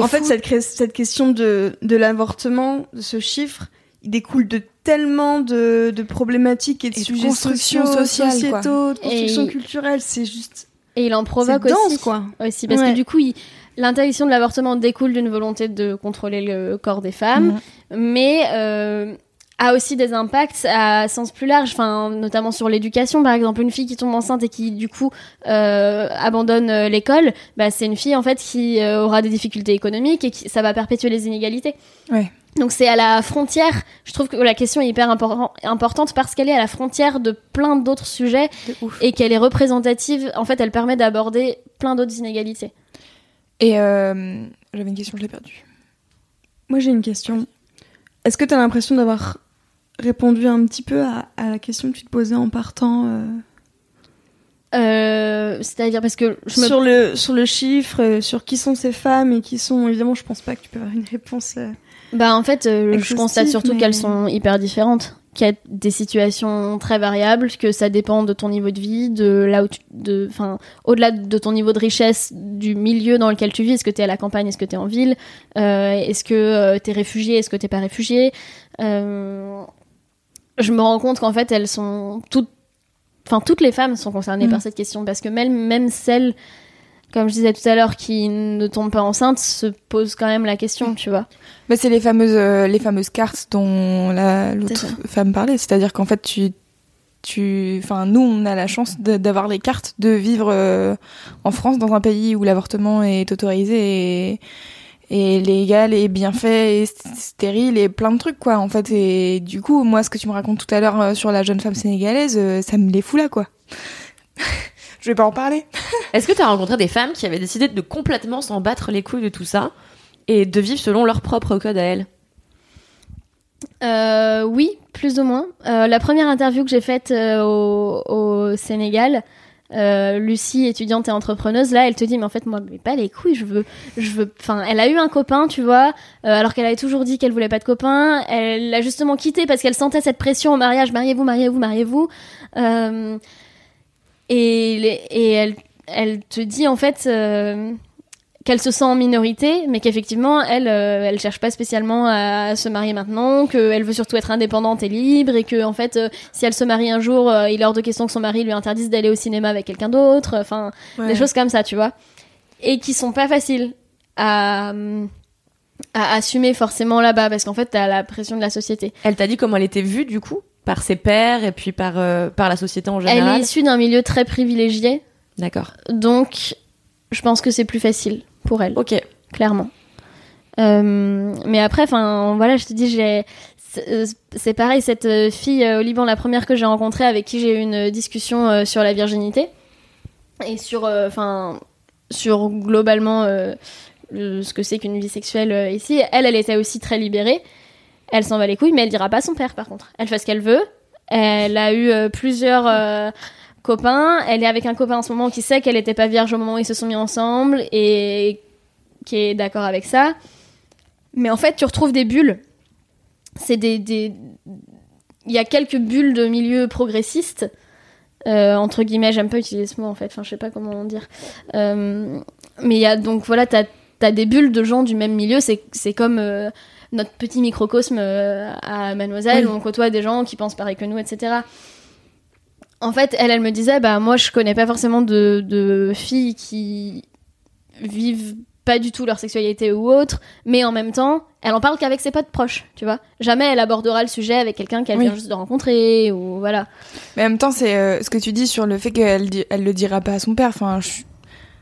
En fait, cette, question de, de l'avortement, de ce chiffre, il découle de tellement de, de problématiques et de Et sujets construction sociaux, sociale, quoi. sociétaux, de construction Et- culturelle. C'est juste. Et il en provoque dense, aussi. quoi. aussi parce Ouais. que du coup, il- l'interdiction de l'avortement découle d'une volonté de contrôler le corps des femmes, Mhm. mais euh, a aussi des impacts à sens plus large, enfin notamment sur l'éducation par exemple, une fille qui tombe enceinte et qui du coup euh, abandonne euh, l'école, bah, c'est une fille en fait qui euh, aura des difficultés économiques et qui ça va perpétuer les inégalités. Ouais. Donc c'est à la frontière. Je trouve que la question est hyper impor- importante parce qu'elle est à la frontière de plein d'autres sujets et qu'elle est représentative. En fait, elle permet d'aborder plein d'autres inégalités. Et euh, j'avais une question, je l'ai perdue. Moi, j'ai une question. Est-ce que tu as l'impression d'avoir répondu un petit peu à, à la question que tu te posais en partant euh, Euh, C'est-à-dire parce que je me sur, le, sur le chiffre, euh, sur qui sont ces femmes et qui sont. Évidemment, je pense pas que tu peux avoir une réponse. euh, Bah en fait, je constate surtout mais- qu'elles sont hyper différentes, qu'il y a des situations très variables, que ça dépend de ton niveau de vie, de là où tu, de, enfin, au-delà de ton niveau de richesse, du milieu dans lequel tu vis. Est-ce que t'es à la campagne, est-ce que t'es en ville, est-ce que euh, t'es réfugié, est-ce que t'es pas réfugié. Euh, je me rends compte qu'en fait, elles sont toutes, enfin toutes les femmes sont concernées Mhm. par cette question parce que même même celles comme je disais tout à l'heure, qui ne tombent pas enceintes, se posent quand même la question, tu vois. Bah, c'est les fameuses, euh, les fameuses cartes dont l'autre femme parlait. C'est-à-dire qu'en fait, tu, tu, enfin, nous, on a la chance d'avoir les cartes de vivre euh, en France, dans un pays où l'avortement est autorisé et, et légal et bien fait et st- stérile et plein de trucs, quoi, en fait. Et du coup, moi, ce que tu me racontes tout à l'heure euh, sur la jeune femme sénégalaise, euh, ça me les fout là, quoi. je vais pas en parler. Est-ce que tu as rencontré des femmes qui avaient décidé de complètement s'en battre les couilles de tout ça et de vivre selon leur propre code à elles? Euh, oui, plus ou moins. Euh, la première interview que j'ai faite euh, au, au Sénégal, euh, Lucie, étudiante et entrepreneuse, là, elle te dit, mais en fait, moi, mais pas les couilles, je veux, je veux. Enfin, elle a eu un copain, tu vois, euh, alors qu'elle avait toujours dit qu'elle voulait pas de copain. Elle l'a justement quitté parce qu'elle sentait cette pression au mariage, mariez-vous, mariez-vous, mariez-vous. Euh, et, et elle, elle te dit en fait. Qu'elle se sent en minorité, mais qu'effectivement, elle, euh, elle cherche pas spécialement à se marier maintenant, qu'elle veut surtout être indépendante et libre, et que en fait, euh, si elle se marie un jour, euh, il est hors de question que son mari lui interdise d'aller au cinéma avec quelqu'un d'autre, enfin, des choses comme ça, tu vois, et qui sont pas faciles à, à assumer forcément là-bas, parce qu'en fait, t'as la pression de la société. Elle t'a dit comment elle était vue du coup? Par ses pairs et puis par euh, par la société en Elle est général. issue d'un milieu très privilégié, D'accord. donc je pense que c'est plus facile pour elle. Ok. clairement. Euh, mais après, enfin, voilà, je te dis, j'ai, c'est euh, pareil, cette euh, fille au Liban, la première que j'ai rencontrée, avec qui j'ai eu une discussion sur la virginité et sur, enfin, sur globalement le- ce que c'est qu'une vie sexuelle ici. Elle, elle était aussi très libérée. Elle s'en va les couilles, mais elle dira pas à son père, par contre. Elle fait ce qu'elle veut. Elle a eu plusieurs copains. Elle est avec un copain en ce moment qui sait qu'elle était pas vierge au moment où ils se sont mis ensemble et qui est d'accord avec ça. Mais en fait, tu retrouves des bulles. C'est des, des- Il y a quelques bulles de milieu progressiste. euh, entre guillemets, j'aime pas utiliser ce mot en fait, enfin je sais pas comment dire. Euh, mais il y a donc voilà, t'as as des bulles de gens du même milieu, c'est comme euh, notre petit microcosme à Mademoiselle, Oui. où on côtoie des gens qui pensent pareil que nous, etc. En fait, elle, elle me disait, bah moi je connais pas forcément de, de filles qui vivent pas du tout leur sexualité ou autre, mais en même temps, elle en parle qu'avec ses potes proches, tu vois. Jamais elle abordera le sujet avec quelqu'un qu'elle Oui. vient juste de rencontrer ou voilà. Mais en même temps, c'est euh, ce que tu dis sur le fait qu'elle elle le dira pas à son père. Enfin, je,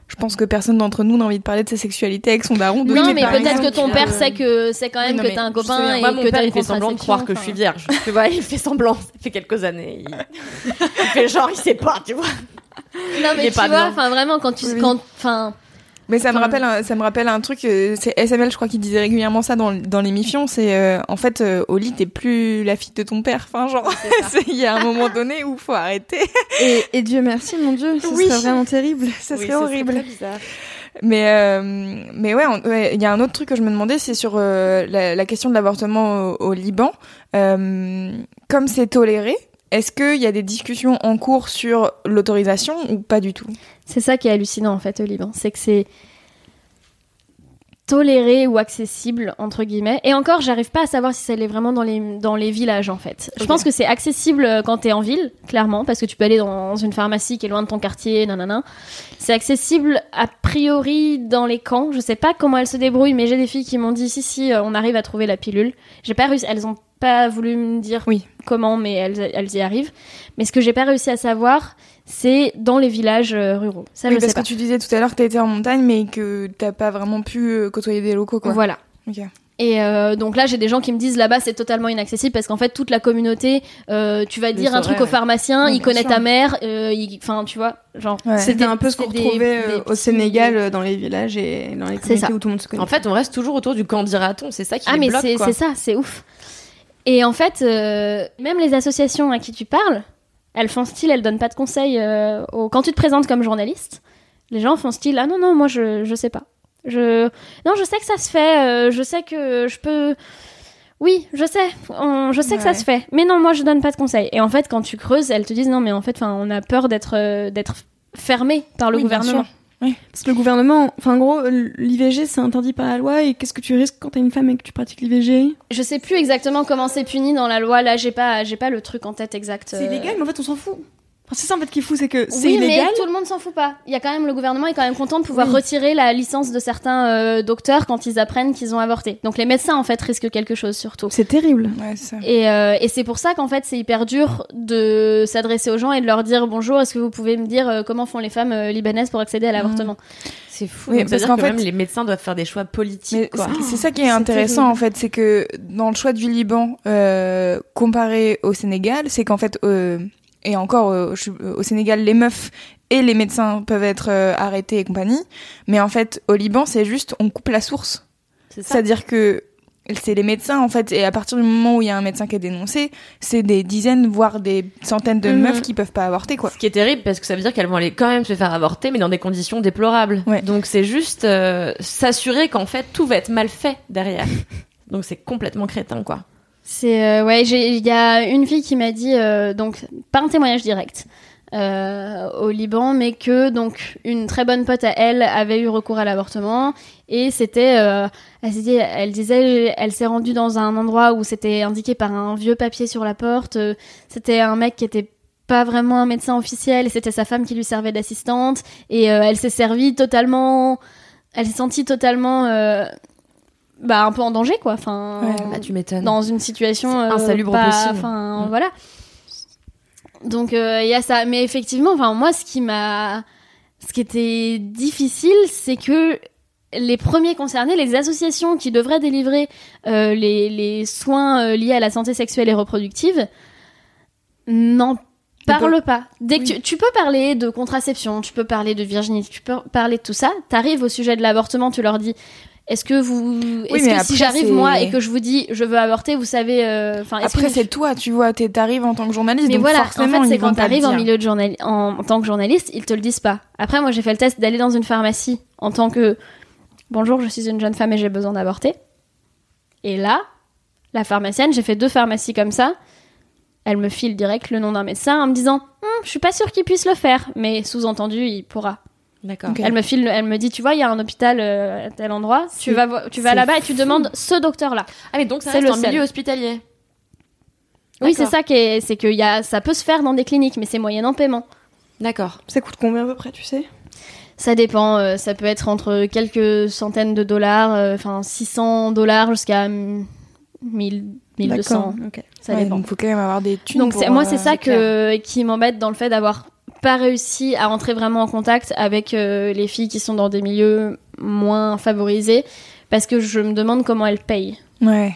je pense que personne d'entre nous n'a envie de parler de sa sexualité avec son daron. Non, mais peut-être que ton euh, père sait que c'est quand Oui, même non, que t'as un copain et Moi, mon que t'as fait semblant de croire que je suis vierge. Tu vois, il fait semblant. Ça fait quelques années. Il, il fait genre, il sait pas, tu vois. enfin. Non, mais tu pas vois, enfin vraiment quand tu Oui. Mais ça me rappelle, un, ça me rappelle un truc. euh, c'est SML, je crois, qui disait régulièrement ça dans dans l'émission. C'est euh, en fait euh, au lit, t'es plus la fille de ton père. Enfin, genre, il y a un moment donné où faut arrêter. Et, et Dieu merci, mon Dieu, ce Oui. serait vraiment terrible. ça Oui, serait horrible. bizarre. Mais euh, mais ouais, il y a un autre truc que je me demandais, c'est sur euh, la, la question de l'avortement au, au Liban. Euh, comme c'est toléré, est-ce qu'il y a des discussions en cours sur l'autorisation ou pas du tout? C'est ça qui est hallucinant en fait au Liban, c'est que c'est toléré ou accessible entre guillemets. Et encore, j'arrive pas à savoir si ça l'est vraiment dans les dans les villages en fait. Je pense que c'est accessible euh, quand t'es en ville, clairement, parce que tu peux aller dans une pharmacie qui est loin de ton quartier, nanana. C'est accessible a priori dans les camps. Je sais pas comment elles se débrouillent, mais j'ai des filles qui m'ont dit si si, euh, on arrive à trouver la pilule. J'ai pas réussi, elles ont pas voulu me dire Oui. comment, mais elles elles y arrivent. Mais ce que j'ai pas réussi à savoir, c'est dans les villages euh, ruraux. Ça, Oui, je parce sais pas. que tu disais tout à l'heure que t'étais en montagne, mais que t'as pas vraiment pu euh, côtoyer des locaux, quoi. Voilà. Ok. Et euh, donc là, j'ai des gens qui me disent là-bas c'est totalement inaccessible parce qu'en fait toute la communauté, euh, tu vas dire un truc au pharmacien, Ouais, il connaît sûr. ta mère, euh, enfin tu vois, genre. Ouais. C'était un peu ce qu'on retrouvait des euh, au Sénégal, dans les villages et dans les communautés où tout le monde se connaît. En fait, on reste toujours autour du camp dira-t-on. C'est ça qui Ah les mais c'est ça, c'est ouf. Et en fait, euh, même les associations à qui tu parles, elles font style, elles donnent pas de conseils. euh, aux- Quand tu te présentes comme journaliste, les gens font style ah non non moi je je sais pas. Je non je sais que ça se fait, euh, je sais que je peux. Oui, je sais, on- je sais que ça se fait, mais non, moi je donne pas de conseils. Et en fait, quand tu creuses, elles te disent non, mais en fait, on a peur d'être d'être fermé par le Oui, gouvernement. Parce que le gouvernement, enfin en gros, l'IVG c'est interdit par la loi et qu'est-ce que tu risques quand t'es une femme et que tu pratiques l'IVG Je sais plus exactement comment c'est puni dans la loi. Là, j'ai pas, j'ai pas le truc en tête exact. C'est euh. illégal, mais en fait on s'en fout. Enfin, c'est ça en fait qui est fou, c'est que c'est Oui, illégal. mais tout le monde s'en fout pas. Il y a quand même le gouvernement est quand même content de pouvoir Oui. retirer la licence de certains euh, docteurs quand ils apprennent qu'ils ont avorté. Donc les médecins en fait risquent quelque chose surtout. C'est terrible. Ouais, c'est ça. Et, euh, et c'est pour ça qu'en fait c'est hyper dur de s'adresser aux gens et de leur dire bonjour. Est-ce que vous pouvez me dire euh, comment font les femmes euh, libanaises pour accéder à l'avortement? C'est fou. Oui, parce qu'en que fait- même les médecins doivent faire des choix politiques. C'est- ça qui est c'est intéressant terrible. en fait, c'est que dans le choix du Liban euh, comparé au Sénégal, c'est qu'en fait euh, et encore euh, je suis- euh, au Sénégal les meufs et les médecins peuvent être euh, arrêtés et compagnie. Mais en fait, au Liban, c'est juste on coupe la source. C'est-à-dire que c'est les médecins en fait, et à partir du moment où il y a un médecin qui est dénoncé, c'est des dizaines voire des centaines de Mhm. meufs qui peuvent pas avorter quoi. Ce qui est terrible parce que ça veut dire qu'elles vont aller quand même se faire avorter, mais dans des conditions déplorables. Ouais. Donc c'est juste euh, s'assurer qu'en fait tout va être mal fait derrière. Donc c'est complètement crétin quoi. C'est euh, ouais, il y a une fille qui m'a dit euh, donc pas un témoignage direct euh, au Liban, mais que donc une très bonne pote à elle avait eu recours à l'avortement et c'était, elle elle disait, elle s'est rendue dans un endroit où c'était indiqué par un vieux papier sur la porte. c'était un mec qui était pas vraiment un médecin officiel c'était sa femme qui lui servait d'assistante et elle s'est servie totalement, elle s'est sentie totalement bah un peu en danger quoi. Enfin Ouais. Bah tu m'étonnes. dans une situation euh, insalubre pas- possible. Enfin Mm. voilà. Donc euh, il y a ça, mais effectivement, enfin moi ce qui m'a, ce qui était difficile, c'est que les premiers concernés, les associations qui devraient délivrer euh, les, les soins euh, liés à la santé sexuelle et reproductive, n'en parlent pas. Dès que tu, tu peux parler de contraception, tu peux parler de virginité, tu peux parler de tout ça. T'arrives au sujet de l'avortement, tu leur dis. Est-ce que vous, est-ce mais que après, si j'arrive moi et que je vous dis je veux avorter, vous savez, euh, enfin, Après c'est toi, tu vois, t'arrives en tant que journaliste, mais donc voilà, en forcément fait, c'est quand t'arrives en milieu de journal, en, en tant que journaliste, ils te le disent pas. Après, moi, j'ai fait le test d'aller dans une pharmacie en tant que bonjour, je suis une jeune femme et j'ai besoin d'avorter. Et là, la pharmacienne, j'ai fait deux pharmacies comme ça. Elle me file direct le nom d'un médecin en me disant, Hum, je suis pas sûre qu'il puisse le faire, mais sous-entendu, il pourra. D'accord. Elle me file, elle me dit, tu vois, il y a un hôpital euh, à tel endroit, tu vas, tu vas là-bas et tu demandes ce docteur-là. Ah mais donc ça C'est reste le seul. milieu hospitalier. Oui, c'est ça qui est, c'est que y a, ça peut se faire dans des cliniques, mais c'est moyennant paiement. D'accord. Ça coûte combien à peu près, tu sais? Ça dépend, euh, ça peut être entre quelques centaines de dollars, euh, enfin 600 dollars jusqu'à mm, 1000, 1200. D'accord, ok. Ça Ouais, dépend. donc faut quand même avoir des thunes. Donc pour, c'est- moi euh, c'est ça que qui m'embête dans le fait d'avoir pas réussi à rentrer vraiment en contact avec euh, les filles qui sont dans des milieux moins favorisés parce que je me demande comment elles payent. Ouais.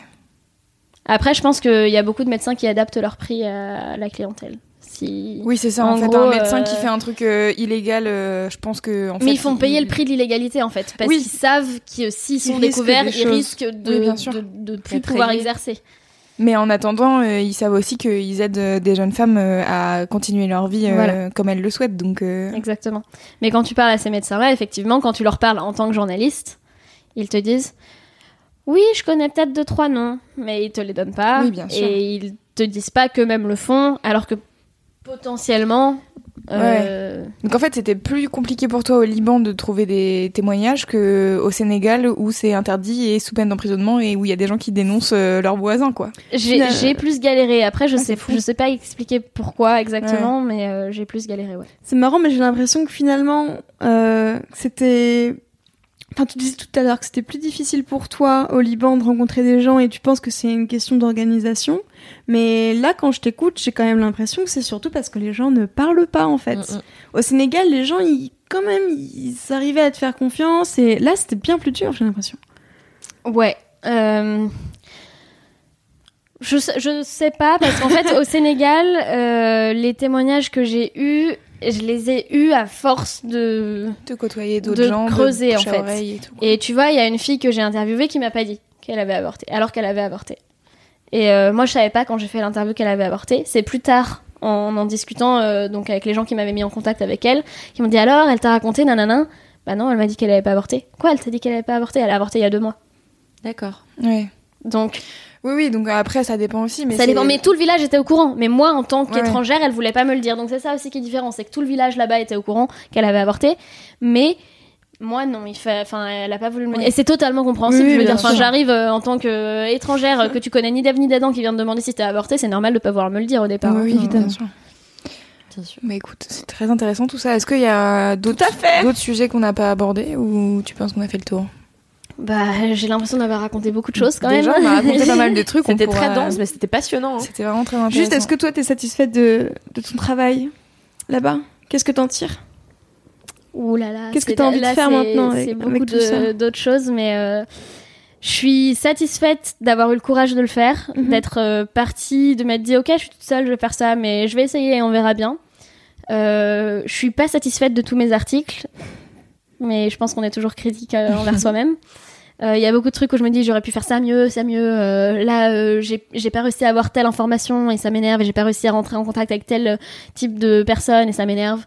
Après je pense qu'il y a beaucoup de médecins qui adaptent leur prix à la clientèle. Si... Oui, c'est ça. En, En fait, gros, un médecin euh, qui fait un truc euh, illégal, euh, je pense que. En Mais fait, ils font payer le prix de l'illégalité en fait, parce Oui. qu'ils savent que s'ils sont découverts, ils risquent de, Oui, bien sûr. de, de plus pouvoir exercer. Mais en attendant, euh, ils savent aussi qu'ils aident euh, des jeunes femmes euh, à continuer leur vie Voilà. comme elles le souhaitent. Donc, Exactement. Mais quand tu parles à ces médecins-là, effectivement, quand tu leur parles en tant que journaliste, ils te disent Oui, je connais peut-être deux, trois noms, mais ils te les donnent pas. Oui, bien sûr. Et ils te disent pas qu'eux-mêmes le font, alors que potentiellement. Euh, donc en fait, c'était plus compliqué pour toi au Liban de trouver des témoignages que au Sénégal où c'est interdit et sous peine d'emprisonnement et où il y a des gens qui dénoncent euh, leurs voisins, quoi. J'ai Final- j'ai plus galéré. Après, je Ah, sais, je sais pas expliquer pourquoi exactement, mais euh, j'ai plus galéré, ouais. C'est marrant, mais j'ai l'impression que finalement, euh, c'était. Enfin, tu disais tout à l'heure que c'était plus difficile pour toi au Liban de rencontrer des gens et tu penses que c'est une question d'organisation. Mais là, quand je t'écoute, j'ai quand même l'impression que c'est surtout parce que les gens ne parlent pas, en fait. Mm, mm. Au Sénégal, les gens, ils, quand même, ils arrivaient à te faire confiance et là, c'était bien plus dur, j'ai l'impression. Ouais. euh, Je, je sais pas, parce qu'en fait, au Sénégal, euh, les témoignages que j'ai eus, je les ai eus à force de. De côtoyer d'autres De gens, creuser, de en fait. oreille et tout. Et tu vois, il y a une fille que j'ai interviewée qui m'a pas dit qu'elle avait avorté, alors qu'elle avait avorté. Et euh, moi, je savais pas quand j'ai fait l'interview qu'elle avait avorté. C'est plus tard, en en discutant euh, donc avec les gens qui m'avaient mis en contact avec elle, qui m'ont dit alors, elle t'a raconté, nanana? Bah non, elle m'a dit qu'elle avait pas avorté. Quoi, elle t'a dit qu'elle avait pas avorté? Elle a avorté il y a deux mois. D'accord. Ouais. Donc, Oui, oui. Donc après, ça dépend aussi. Mais ça dépend. Mais tout le village était au courant. Mais moi, en tant Ouais. qu'étrangère, elle voulait pas me le dire. Donc c'est ça aussi qui est différent. C'est que tout le village là-bas était au courant qu'elle avait avorté. Mais moi, non. Il fait... enfin, elle a pas voulu me le dire. Ouais. Et c'est totalement compréhensible. Oui, je veux bien dire, enfin, sûr. j'arrive euh, en tant qu'étrangère, euh, que tu connais ni d'Ève ni d'Adam, qui vient te demander si t'as avorté. C'est normal de pas vouloir me le dire au départ. Oui, oui, Enfin, bien sûr. Bien sûr. Bah écoute, c'est très intéressant tout ça. Est-ce qu'il y a d'autres d'autres sujets qu'on n'a pas abordés ou tu penses qu'on a fait le tour? Bah, j'ai l'impression d'avoir raconté beaucoup de choses quand Déjà, même. on a raconté pas mal de trucs. on C'était pourra- très dense, mais c'était passionnant. hein. C'était vraiment très intéressant. Juste, est-ce que toi, t'es satisfaite de, de ton travail là-bas? Qu'est-ce que t'en tires? Ouh là là. Qu'est-ce que c'est- t'as envie de là, faire c'est- maintenant C'est beaucoup avec tout ça? de- d'autres choses, mais euh, je suis satisfaite d'avoir eu le courage de le faire, Mhm. d'être euh, partie, de m'être dit ok, je suis toute seule, je vais faire ça, mais je vais essayer et on verra bien. Euh, je suis pas satisfaite de tous mes articles, mais je pense qu'on est toujours critique euh, envers soi-même. Euh, Il y a beaucoup de trucs où je me dis j'aurais pu faire ça mieux, ça mieux. Euh, là, euh, j'ai pas réussi à avoir telle information et ça m'énerve. Et j'ai pas réussi à rentrer en contact avec tel euh, type de personne et ça m'énerve.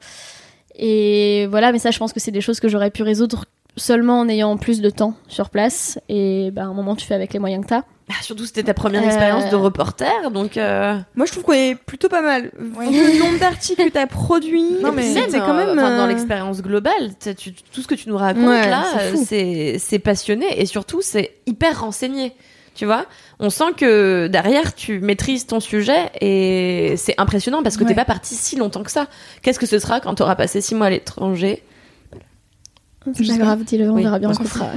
Et voilà, mais ça, je pense que c'est des choses que j'aurais pu résoudre seulement en ayant plus de temps sur place. Et bah, à un moment, tu fais avec les moyens que t'as. Bah, surtout, c'était ta première Euh, expérience de reporter, donc. euh, Moi, je trouve qu'on est plutôt pas mal. Le nombre d'articles que t'as produit, Non, mais c'est quand euh, même. enfin, dans euh, l'expérience globale, tu- tout ce que tu nous racontes Ouais, là, c'est euh, passionné et surtout c'est hyper renseigné. Tu vois, on sent que derrière tu maîtrises ton sujet et c'est impressionnant parce que t'es Ouais. pas parti si longtemps que ça. Qu'est-ce que ce sera quand t'auras passé six mois à l'étranger? C'est pas grave, dis-le, on Oui, verra bien, on on s'en coupera.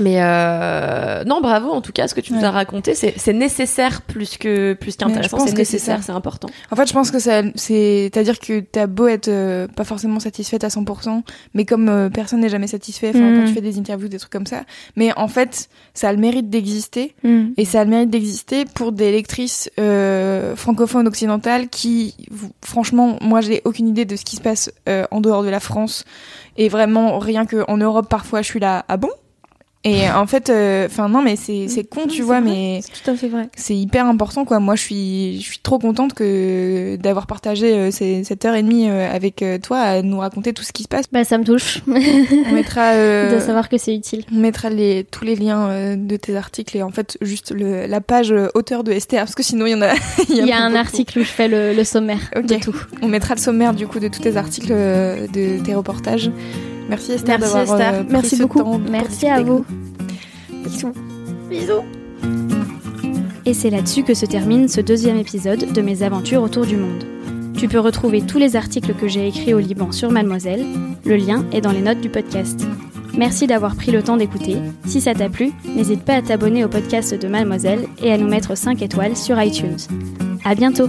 Mais euh, non, bravo en tout cas, ce que tu nous Ouais. as raconté, c'est nécessaire plus que plus qu'intéressant, c'est nécessaire, c'est important. En fait, je pense que c'est-à-dire que t'as beau être euh, pas forcément satisfaite à 100%, mais comme euh, personne n'est jamais satisfait, Mhm. quand tu fais des interviews, des trucs comme ça, mais en fait, ça a le mérite d'exister, hmm. et ça a le mérite d'exister pour des lectrices euh, francophones occidentales qui, franchement, moi, j'ai aucune idée de ce qui se passe euh, en dehors de la France, et vraiment, rien que en Europe, parfois, je suis là, ah bon? Et en fait, enfin non, mais c'est c'est con, tu vois, vrai, mais C'est tout à fait vrai. c'est hyper important quoi. Moi je suis je suis trop contente que d'avoir partagé euh, ces, cette heure et demie euh, avec euh, toi à nous raconter tout ce qui se passe. Bah, ça me touche On mettra euh, de savoir que c'est utile. on mettra les tous les liens euh, de tes articles et en fait juste le, la page euh, auteur de STR parce que sinon il y en a Il y a un beaucoup. article où je fais le, le sommaire Ok. de tout. On mettra le sommaire du coup de tous tes articles euh, de tes reportages. Merci Esther Merci, d'avoir Esther. euh, pris Merci ce beaucoup. temps Merci à vous. Bisous. Bisous. Et c'est là-dessus que se termine ce deuxième épisode de mes aventures autour du monde. Tu peux retrouver tous les articles que j'ai écrits au Liban sur Mademoiselle. Le lien est dans les notes du podcast. Merci d'avoir pris le temps d'écouter. Si ça t'a plu, n'hésite pas à t'abonner au podcast de Mademoiselle et à nous mettre 5 étoiles sur iTunes. À bientôt!